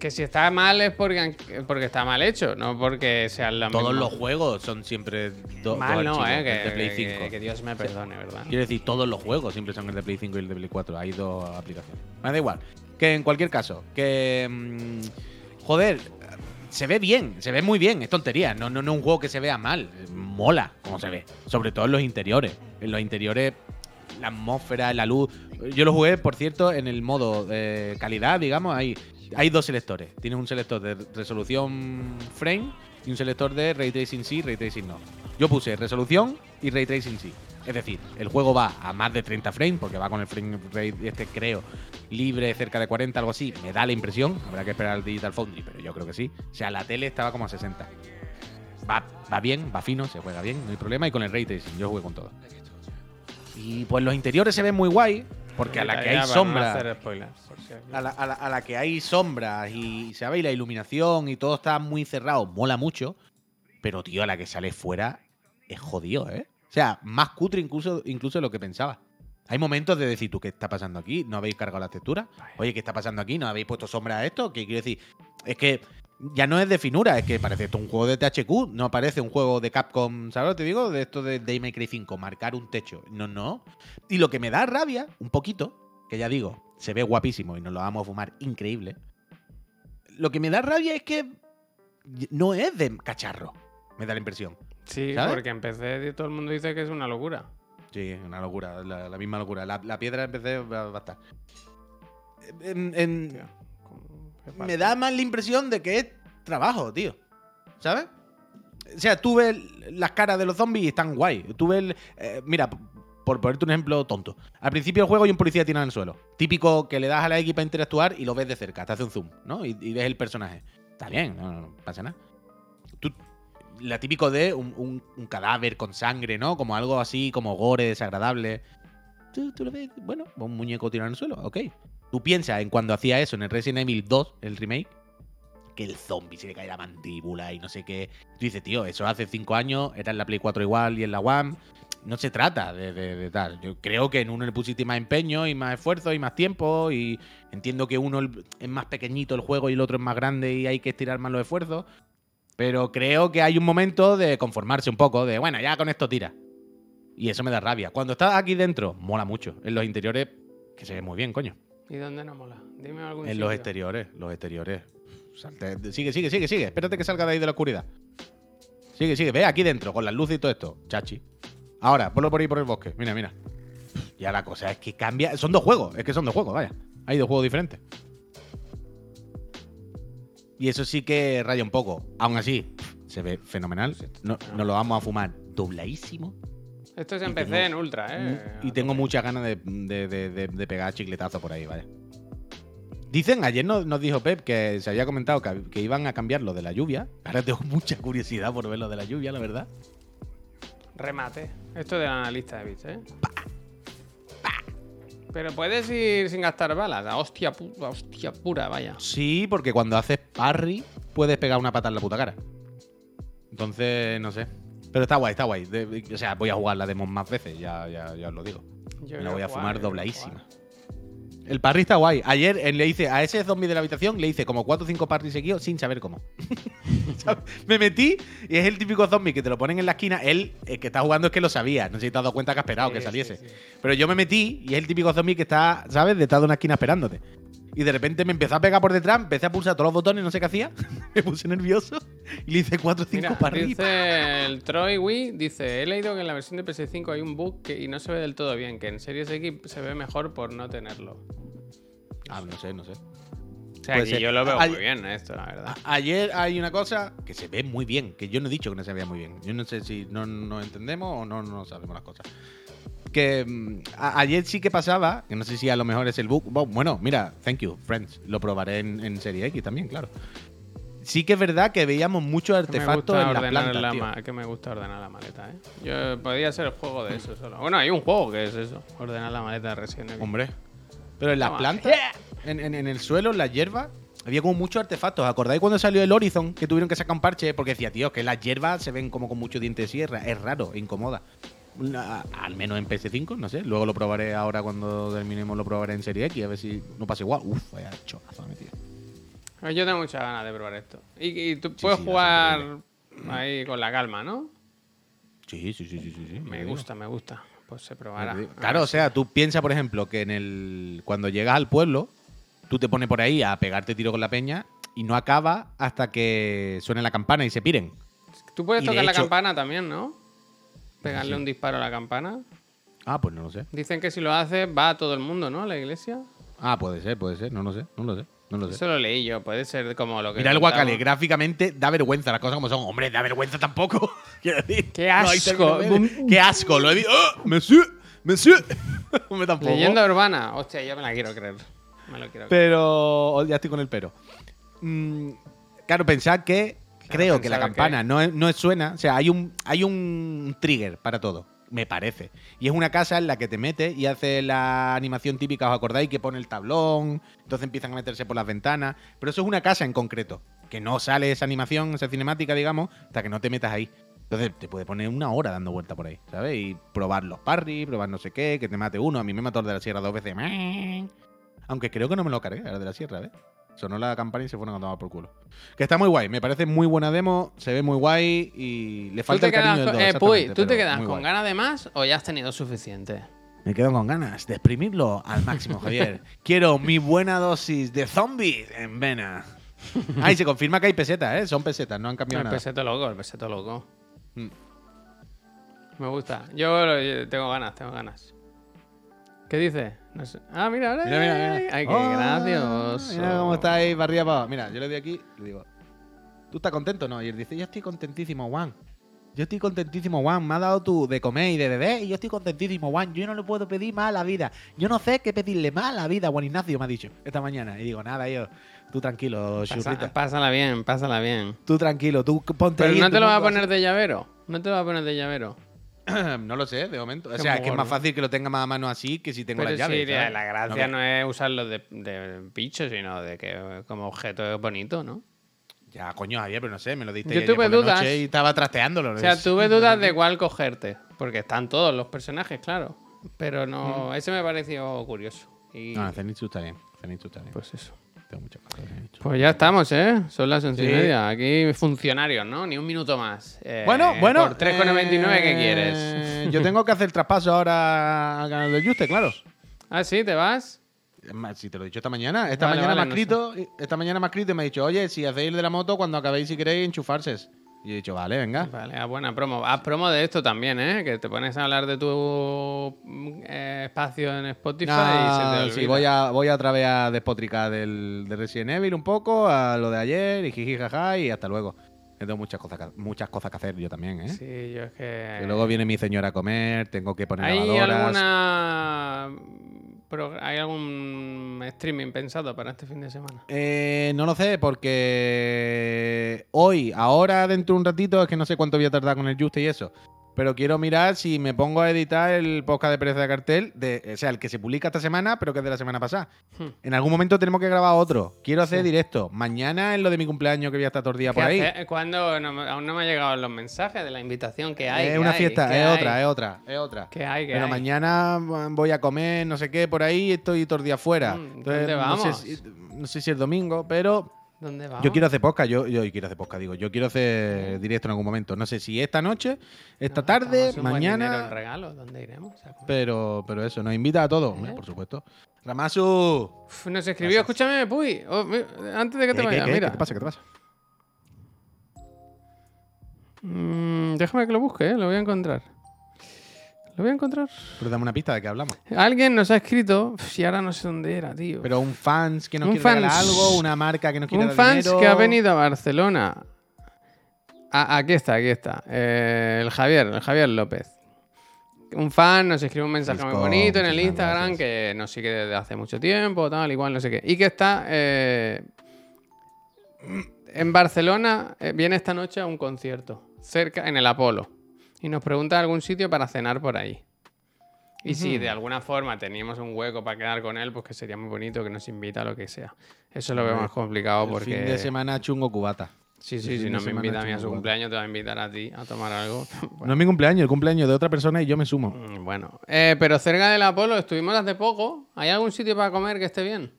Que si está mal es porque, porque está mal hecho, no porque sean la Todos los juegos son siempre dos Mal no, eh, que, Play 5. Que, Dios me perdone, ¿verdad? Quiero decir, todos los juegos siempre son el de Play 5 y el de Play 4. Hay dos aplicaciones. Me da igual. Que en cualquier caso, que. Mmm, joder, se ve bien, se ve muy bien, es tontería. No, no, no es un juego que se vea mal. Mola como se ve. Sobre todo en los interiores. En los interiores la atmósfera, la luz. Yo lo jugué, por cierto, en el modo de calidad, digamos. Hay, hay dos selectores. Tienes un selector de resolución frame y un selector de ray tracing sí, ray tracing no. Yo puse resolución y ray tracing sí. Es decir, el juego va a más de 30 frames, porque va con el frame rate, este creo, libre, cerca de 40, algo así. Me da la impresión, habrá que esperar al Digital Foundry, pero yo creo que sí. O sea, la tele estaba como a 60. Va, va bien, va fino, se juega bien, no hay problema. Y con el ray tracing, yo jugué con todo. Y pues los interiores se ven muy guay, porque a la que hay sombras. A la, a, la, que hay sombras y se ve la iluminación y todo está muy cerrado, mola mucho. Pero, tío, a la que sale fuera es jodido, ¿eh? O sea, más cutre incluso, incluso de lo que pensaba. Hay momentos de decir, ¿tú qué está pasando aquí? ¿No habéis cargado la textura? Oye, ¿qué está pasando aquí? ¿No habéis puesto sombra a esto? ¿Qué quiero decir? Es que ya no es de finura, es que parece esto un juego de THQ, no parece un juego de Capcom, ¿sabes lo que te digo? De esto de Day Cry 5, marcar un techo. No, no. Y lo que me da rabia, un poquito, que ya digo, se ve guapísimo y nos lo vamos a fumar increíble. Lo que me da rabia es que no es de cacharro, me da la impresión. Sí, porque en PC todo el mundo dice que es una locura. Sí, una locura, la, misma locura. La, piedra en PC va, a estar. en, me da más la impresión de que es trabajo, tío. ¿Sabes? O sea, tú ves las caras de los zombies y están guay. Tú ves. Eh, mira, por ponerte un ejemplo tonto. Al principio del juego hay un policía tirado en el suelo. Típico que le das a la X para interactuar y lo ves de cerca, te hace un zoom, ¿no? Y, ves el personaje. Está bien, no, pasa nada. Tú, la típico de un, cadáver con sangre, ¿no? Como algo así, como gore, desagradable. Tú, lo ves, bueno, un muñeco tirado en el suelo, ok. Tú piensas en cuando hacía eso en el Resident Evil 2, el remake, que el zombie se le cae la mandíbula y no sé qué. Tú dices, tío, eso hace 5 años, era en la Play 4 igual y en la One no se trata de, tal. Yo creo que en uno le pusiste más empeño y más esfuerzo y más tiempo. Y entiendo que uno es más pequeñito el juego y el otro es más grande y hay que estirar más los esfuerzos. Pero creo que hay un momento de conformarse un poco, de bueno, ya con esto tira. Y eso me da rabia. Cuando estás aquí dentro, mola mucho. En los interiores, que se ve muy bien, coño. ¿Y dónde no mola? Dime algún En los exteriores, los exteriores. Sigue, sigue, sigue, sigue. Espérate que salga de ahí de la oscuridad. Sigue, sigue. Ve aquí dentro, con las luces y todo esto. Chachi. Ahora, ponlo por ahí por el bosque. Mira, mira. Ya la cosa es que cambia. Son dos juegos, es que son dos juegos, vaya. Hay dos juegos diferentes. Y eso sí que raya un poco. Aún así, se ve fenomenal. No, nos lo vamos a fumar dobladísimo. Esto es en PC en Ultra, ¿eh? Y tengo muchas ganas de, de, pegar chicletazo por ahí, vaya. Dicen, ayer nos, dijo Pep que se había comentado que, que, iban a cambiar lo de la lluvia. Ahora tengo mucha curiosidad por ver lo de la lluvia, la verdad. Remate. Esto del analista de bits, ¿eh? Pero puedes ir sin gastar balas. hostia, hostia pura, vaya. Sí, porque cuando haces parry, puedes pegar una pata en la puta cara. Entonces, no sé. Pero está guay, está guay. o sea, voy a jugar la demo más veces, ya, ya, ya os lo digo. Me la voy a fumar dobladísima. El parry está guay. Ayer eh, le hice a ese zombie de la habitación, le hice como 4 o 5 parries seguidos sin saber cómo. Me metí y es el típico zombie que te lo ponen en la esquina. Él, el que está jugando, es que lo sabía. No sé si te has dado cuenta que ha esperado que saliese. Pero yo me metí y es el típico zombie que está, ¿sabes? Detrás de una esquina esperándote. Y de repente me empezó a pegar por detrás, empecé a pulsar todos los botones, no sé qué hacía. me puse nervioso y le hice 4 o 5 parries. Dice el Troy Wii, dice, he leído que en la versión de PS5 hay un bug que, y no se ve del todo bien, que en Series X se ve mejor por no tenerlo. Ah, no sé, no sé. O sea, que yo lo veo muy bien esto, la verdad. Ayer hay una cosa que se ve muy bien, que yo no he dicho que no se vea muy bien. Yo no sé si no nos entendemos o no nos sabemos las cosas. Que mm, ayer sí que pasaba, que no sé si a lo mejor es el bug. Bueno, mira, thank you, friends. Lo probaré en, Serie X también, claro. Sí que es verdad que veíamos muchos artefactos en la planta, Que me gusta ordenar la maleta, ¿eh? Yo podría ser el juego de eso solo. Bueno, hay un juego que es eso, ordenar la maleta de Resident Evil. Hombre, pero en las plantas, en, el suelo, en la hierba, había como muchos artefactos. ¿Acordáis cuando salió el Horizon que tuvieron que sacar un parche? Porque decía, tío, que las hierbas se ven como con mucho diente de sierra. Es raro, incomoda. Al menos en PS5, no sé. Luego lo probaré ahora cuando terminemos, lo probaré en Serie X, a ver si no pasa igual. Uf, vaya chocazo metido. Yo tengo muchas ganas de probar esto. Y, tú puedes jugar ahí con la calma, ¿no? Sí, sí, sí, sí, sí. Me gusta, me gusta. Pues se probará. Claro, o sea, tú piensas, por ejemplo, que en el cuando llegas al pueblo, tú te pones por ahí a pegarte tiro con la peña y no acaba hasta que suene la campana y se piren. Tú puedes tocar la campana también, ¿no? Pegarle un disparo a la campana. Ah, pues no lo sé. Dicen que si lo haces va a todo el mundo, ¿no? A la iglesia. Ah, puede ser, puede ser. No lo sé, no lo sé. No lo sé. Eso lo leí yo, puede ser como lo que. Mira el Guacale, gráficamente da vergüenza las cosas como son. Hombre, da vergüenza tampoco. Quiero decir. ¡Qué asco! ¡Qué asco! Lo he dicho. ¡Oh! ¡Monsieur! ¡Monsieur! me tampoco. Leyenda urbana. Hostia, ya me la quiero creer. Me lo quiero creer. Pero. Oh, ya estoy con el pero. Mm, claro, pensad que. Creo que la campana no, no suena. O sea, hay un, hay un trigger para todo me parece. Y es una casa en la que te metes y hace la animación típica, ¿os acordáis? Que pone el tablón, entonces empiezan a meterse por las ventanas. Pero eso es una casa en concreto, que no sale esa animación, esa cinemática, digamos, hasta que no te metas ahí. Entonces te puede poner una hora dando vuelta por ahí, ¿sabes? Y probar los parry, probar no sé qué, que te mate uno. A mí me mató el de la sierra dos veces. Aunque creo que no me lo cargué, el de la sierra, ¿ves? Sonó la campana y se fueron a tomar por culo. Que está muy guay, me parece muy buena demo, se ve muy guay y le falta el cariño del eh, Puy, ¿tú te quedas con ganas de más o ya has tenido suficiente? Me quedo con ganas de exprimirlo al máximo, Javier. Quiero mi buena dosis de zombies en vena. Ah, se confirma que hay pesetas, ¿eh? Son pesetas, no han cambiado nada. El peseto loco, el peseto loco. Mm. Me gusta. Yo tengo ganas, tengo ganas. ¿Qué dice? Ah, mira, ahora. Mira, mira, Ay, qué oh, gracioso. Mira cómo está ahí para arriba Mira, yo le doy aquí le digo, ¿tú estás contento? No. Y él dice, yo estoy contentísimo, Juan. Yo estoy contentísimo, Juan. Me ha dado tú de comer y de beber y yo estoy contentísimo, Juan. Yo no le puedo pedir más a la vida. Yo no sé qué pedirle más a la vida, Juan Ignacio me ha dicho esta mañana. Y digo, nada, yo, tú tranquilo, Pasa, Pásala bien, pásala bien. Tú tranquilo, tú ponte Pero no te lo va a poner de llavero. No te lo va a poner de llavero. no lo sé, de momento. O sea, es que es más fácil que lo tenga más a mano así que si tengo las llaves. Sí, la gracia no, es usarlo de, de bicho, sino de que como objeto bonito, ¿no? Ya, coño, Javier, pero no sé, me lo diste Yo tuve dudas. y estaba trasteándolo. O sea, tuve dudas de cuál cogerte. Porque están todos los personajes, claro. Pero no, mm. ese me pareció curioso. Y... No, Zenitsu está bien. Zenitsu está bien. Pues eso. Pues ya estamos, ¿eh? Son las once y media. Aquí funcionarios, ¿no? Ni un minuto más. Eh, bueno, bueno. Por 3,99, ¿qué quieres? Eh, yo tengo que hacer el traspaso ahora al canal del Juste, claro. Ah, sí, ¿te vas? Si te lo he dicho esta mañana. Esta mañana me ha escrito, esta mañana me ha escrito y me ha dicho, oye, si hacéis de la moto, cuando acabéis, si queréis, enchufarse. Y he dicho, vale, venga. Vale, a buena promo. Haz promo de esto también, ¿eh? Que te pones a hablar de tu eh, espacio en Spotify y se te. Sí, voy a, voy a otra vez a despotricar del, de Resident Evil un poco, a lo de ayer, y jiji jaja, y hasta luego. Tengo muchas cosas, muchas cosas que hacer yo también, ¿eh? Sí, yo es que... luego viene mi señora a comer, tengo que poner ¿Hay alguna ¿Hay algún streaming pensado para este fin de semana? Eh, no lo sé, porque hoy, ahora, dentro de un ratito, es que no sé cuánto voy a tardar con el Juste y eso. Pero quiero mirar si me pongo a editar el podcast de Pereza de Cartel, de, o sea, el que se publica esta semana, pero que es de la semana pasada. Hmm. En algún momento tenemos que grabar otro. Quiero hacer directo. Mañana es lo de mi cumpleaños, que voy a estar todo el día por ahí. ¿Cuándo? aún no me han llegado los mensajes de la invitación que hay. Es una fiesta, es otra, es otra, es otra. Pero mañana voy a comer, no sé qué, por ahí estoy todo el día fuera. Hmm, ¿Dónde vamos? no sé si es domingo, pero ¿Dónde Yo quiero hacer podcast, yo, yo quiero hacer podcast, digo, yo quiero hacer directo en algún momento. No sé si esta noche, esta tarde, mañana. regalo, ¿dónde iremos? pero, pero eso, nos invita a todos, ¿Eh? por supuesto. Ramasu. nos escribió, escúchame, Puy, oh, antes de que te vayas, mira. ¿Qué te pasa? ¿Qué te pasa? Mm, déjame que lo busque, ¿eh? lo voy a encontrar. Lo voy a encontrar. Pero dame una pista de qué hablamos. Alguien nos ha escrito, si ahora no sé dónde era, tío. Pero un fans que nos quiere fans, algo, una marca que nos quiere Un fans que ha venido a Barcelona. Ah, aquí está, aquí está. Eh, el Javier, el Javier López. Un fan nos escribe un mensaje muy bonito en el Instagram que nos sigue desde hace mucho tiempo, tal, igual, no sé qué. Y que está eh, en Barcelona, eh, viene esta noche a un concierto, cerca, en el Apolo y nos pregunta algún sitio para cenar por ahí. Y si de alguna forma teníamos un hueco para quedar con él, pues que sería muy bonito que nos invita a lo que sea. Eso lo veo más complicado porque. Fin de semana chungo cubata. Sí, sí, si no me invita a mí a su cumpleaños, te va a invitar a ti a tomar algo. No es mi cumpleaños, el cumpleaños de otra persona y yo me sumo. Mm, bueno, eh, pero cerca del Apolo estuvimos hace poco. ¿Hay algún sitio para comer que esté bien?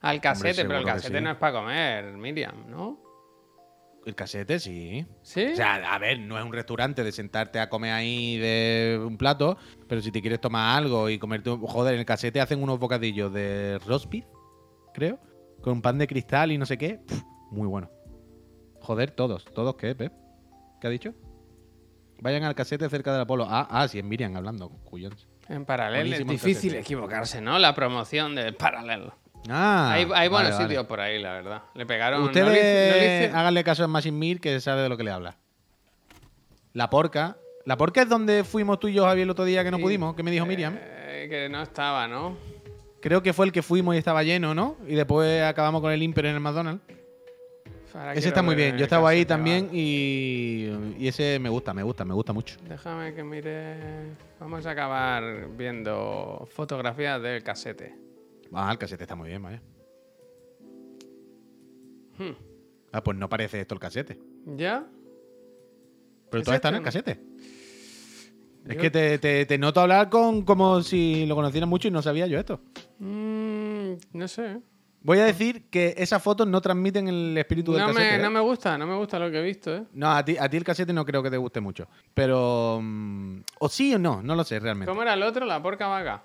Al casete, pero el casete no es para comer, Miriam, ¿no? El casete, sí. ¿Sí? O sea, a ver, no es un restaurante de sentarte a comer ahí de un plato, pero si te quieres tomar algo y comerte un... Joder, en el casete hacen unos bocadillos de roast creo, con pan de cristal y no sé qué. muy bueno. Joder, todos. ¿Todos qué, Pep? ¿Qué ha dicho? Vayan al casete cerca del Apolo. Ah, ah, sí, en Miriam hablando, cuyons. En paralelo. Es difícil equivocarse, ¿no? La promoción de paralelo. Ah, hay, buenos sitios por ahí, la verdad. Le pegaron. Ustedes háganle caso a Machine Mir, que sabe de lo que le habla. La porca. La porca es donde fuimos tú y yo, Javier, el otro día que no pudimos, que me dijo Miriam. Eh, que no estaba, ¿no? Creo que fue el que fuimos y estaba lleno, ¿no? Y después acabamos con el Imper en el McDonald's. ese está muy bien. Yo estaba ahí también y, y, ese me gusta, me gusta, me gusta mucho. Déjame que mire. Vamos a acabar viendo fotografías del casete. Ah, el casete está muy bien, vaya. Hmm. Ah, pues no parece esto el casete. ¿Ya? Pero todo está en el casete. Es que te, noto hablar con como si lo conocieras mucho y no sabía yo esto. Mm, no sé. Voy a decir que esas fotos no transmiten el espíritu del casete. ¿eh? No me gusta, no me gusta lo que he visto, ¿eh? No, a ti, a ti el casete no creo que te guste mucho. Pero. Mm, o sí o no, no lo sé realmente. ¿Cómo era el otro? La porca vaga.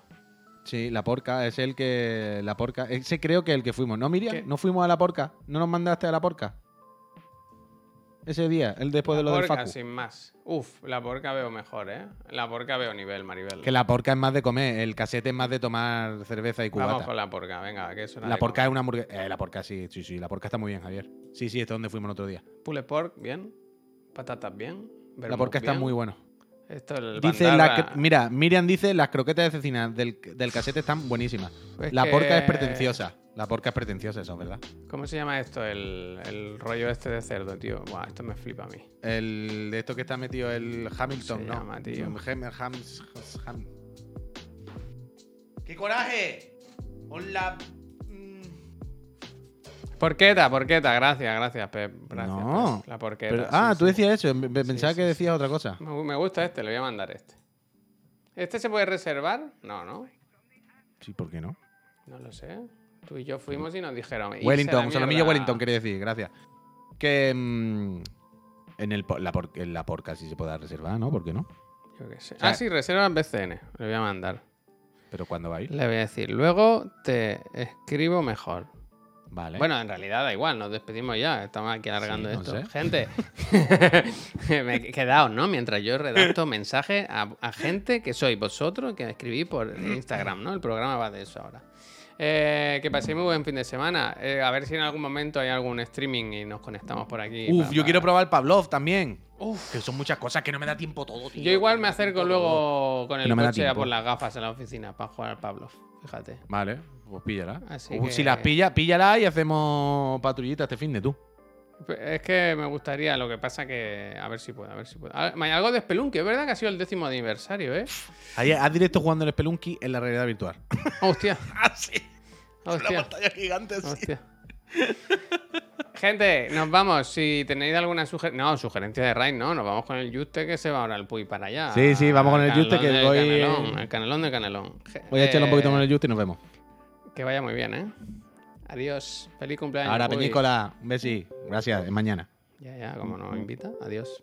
Sí, la porca, es el que. La porca. Ese creo que es el que fuimos. ¿No, Miriam? ¿No fuimos a la porca? ¿No nos mandaste a la porca? Ese día, el después de lo del Facu. sin más. Uf, la porca veo mejor, ¿eh? La porca veo nivel, Maribel. Que la porca es más de comer, el casete es más de tomar cerveza y cubata. Vamos con la porca, venga, que es La porca es una hamburguesa. Eh, la porca sí, sí, sí, la porca está muy bien, Javier. Sí, sí, esto es donde fuimos el otro día. Pule pork, bien. Patatas, bien. La porca está muy bueno. Esto el Dice la, mira, Miriam dice las croquetas de cecina del, del casete están buenísimas. Pues la que- porca es pretenciosa. La porca es pretenciosa, eso, ¿verdad? ¿Cómo se llama esto? El, el rollo este de cerdo, tío. Buah, esto me flipa a mí. El de esto que está metido el Hamilton, Se ¿no? llama, tío. Hem- Hams- Ham- ¡Qué coraje! Hola. Porqueta, porqueta, gracias, gracias, Pep. Gracias, No. Pep. La porqueta. Pero- sí, ah, tú sí. decías eso. Pensaba Sí, que decías otra cosa. Me, gu- me gusta este, le voy a mandar este. ¿Este se puede reservar? No, no. Sí, ¿por qué no? No lo sé. Tú y yo fuimos y nos dijeron. "Irse a Wellington, solomillo mierda". Wellington, quería decir, gracias. Que mm, en, el, la, por- en la porca sí se puede reservar, ¿no? ¿Por qué no? Yo qué sé. sea- Ah, sí, reserva en BCN. Le voy a mandar. Pero ¿cuándo va a ir? Le voy a decir. Luego te escribo mejor. Vale. Bueno, en realidad da igual, nos despedimos ya. Estamos aquí alargando Sí, no esto. sé. Gente, me he quedado, ¿no? Mientras yo redacto mensajes a, a gente que sois vosotros que escribí por Instagram, ¿no? El programa va de eso ahora. Eh, que paséis muy buen fin de semana. Eh, a ver si en algún momento hay algún streaming y nos conectamos por aquí. Uf, yo quiero probar Pavlov también. Uf. Que son muchas cosas que no me da tiempo todo, tío. Yo igual me acerco luego con el No me coche a por las gafas a la oficina para jugar al Pablo. Fíjate. Vale, pues píllala. Así que- Si las pilla, píllala y hacemos patrullita este fin de tú. Es que me gustaría, lo que pasa que. A ver si puedo, a ver si puedo. Hay algo de Spelunky, es verdad que ha sido el décimo aniversario, ¿eh? Ahí haz directo jugando el Spelunky en la realidad virtual. Hostia, ah, sí. hostia, gigante, hostia. Gente, nos vamos. Si tenéis alguna sugerencia. No, sugerencia de Rain, no. Nos vamos con el Juste que se va ahora al Puy para allá. Sí, sí, vamos con el Juste que voy. Canelón, el canelón de Canelón. Voy a echarle un poquito con el Juste y nos vemos. Que vaya muy bien, ¿eh? Adiós. Feliz cumpleaños. Ahora, Peñícola. Un besi. Gracias. Es mañana. Ya, ya, como nos invita. Adiós.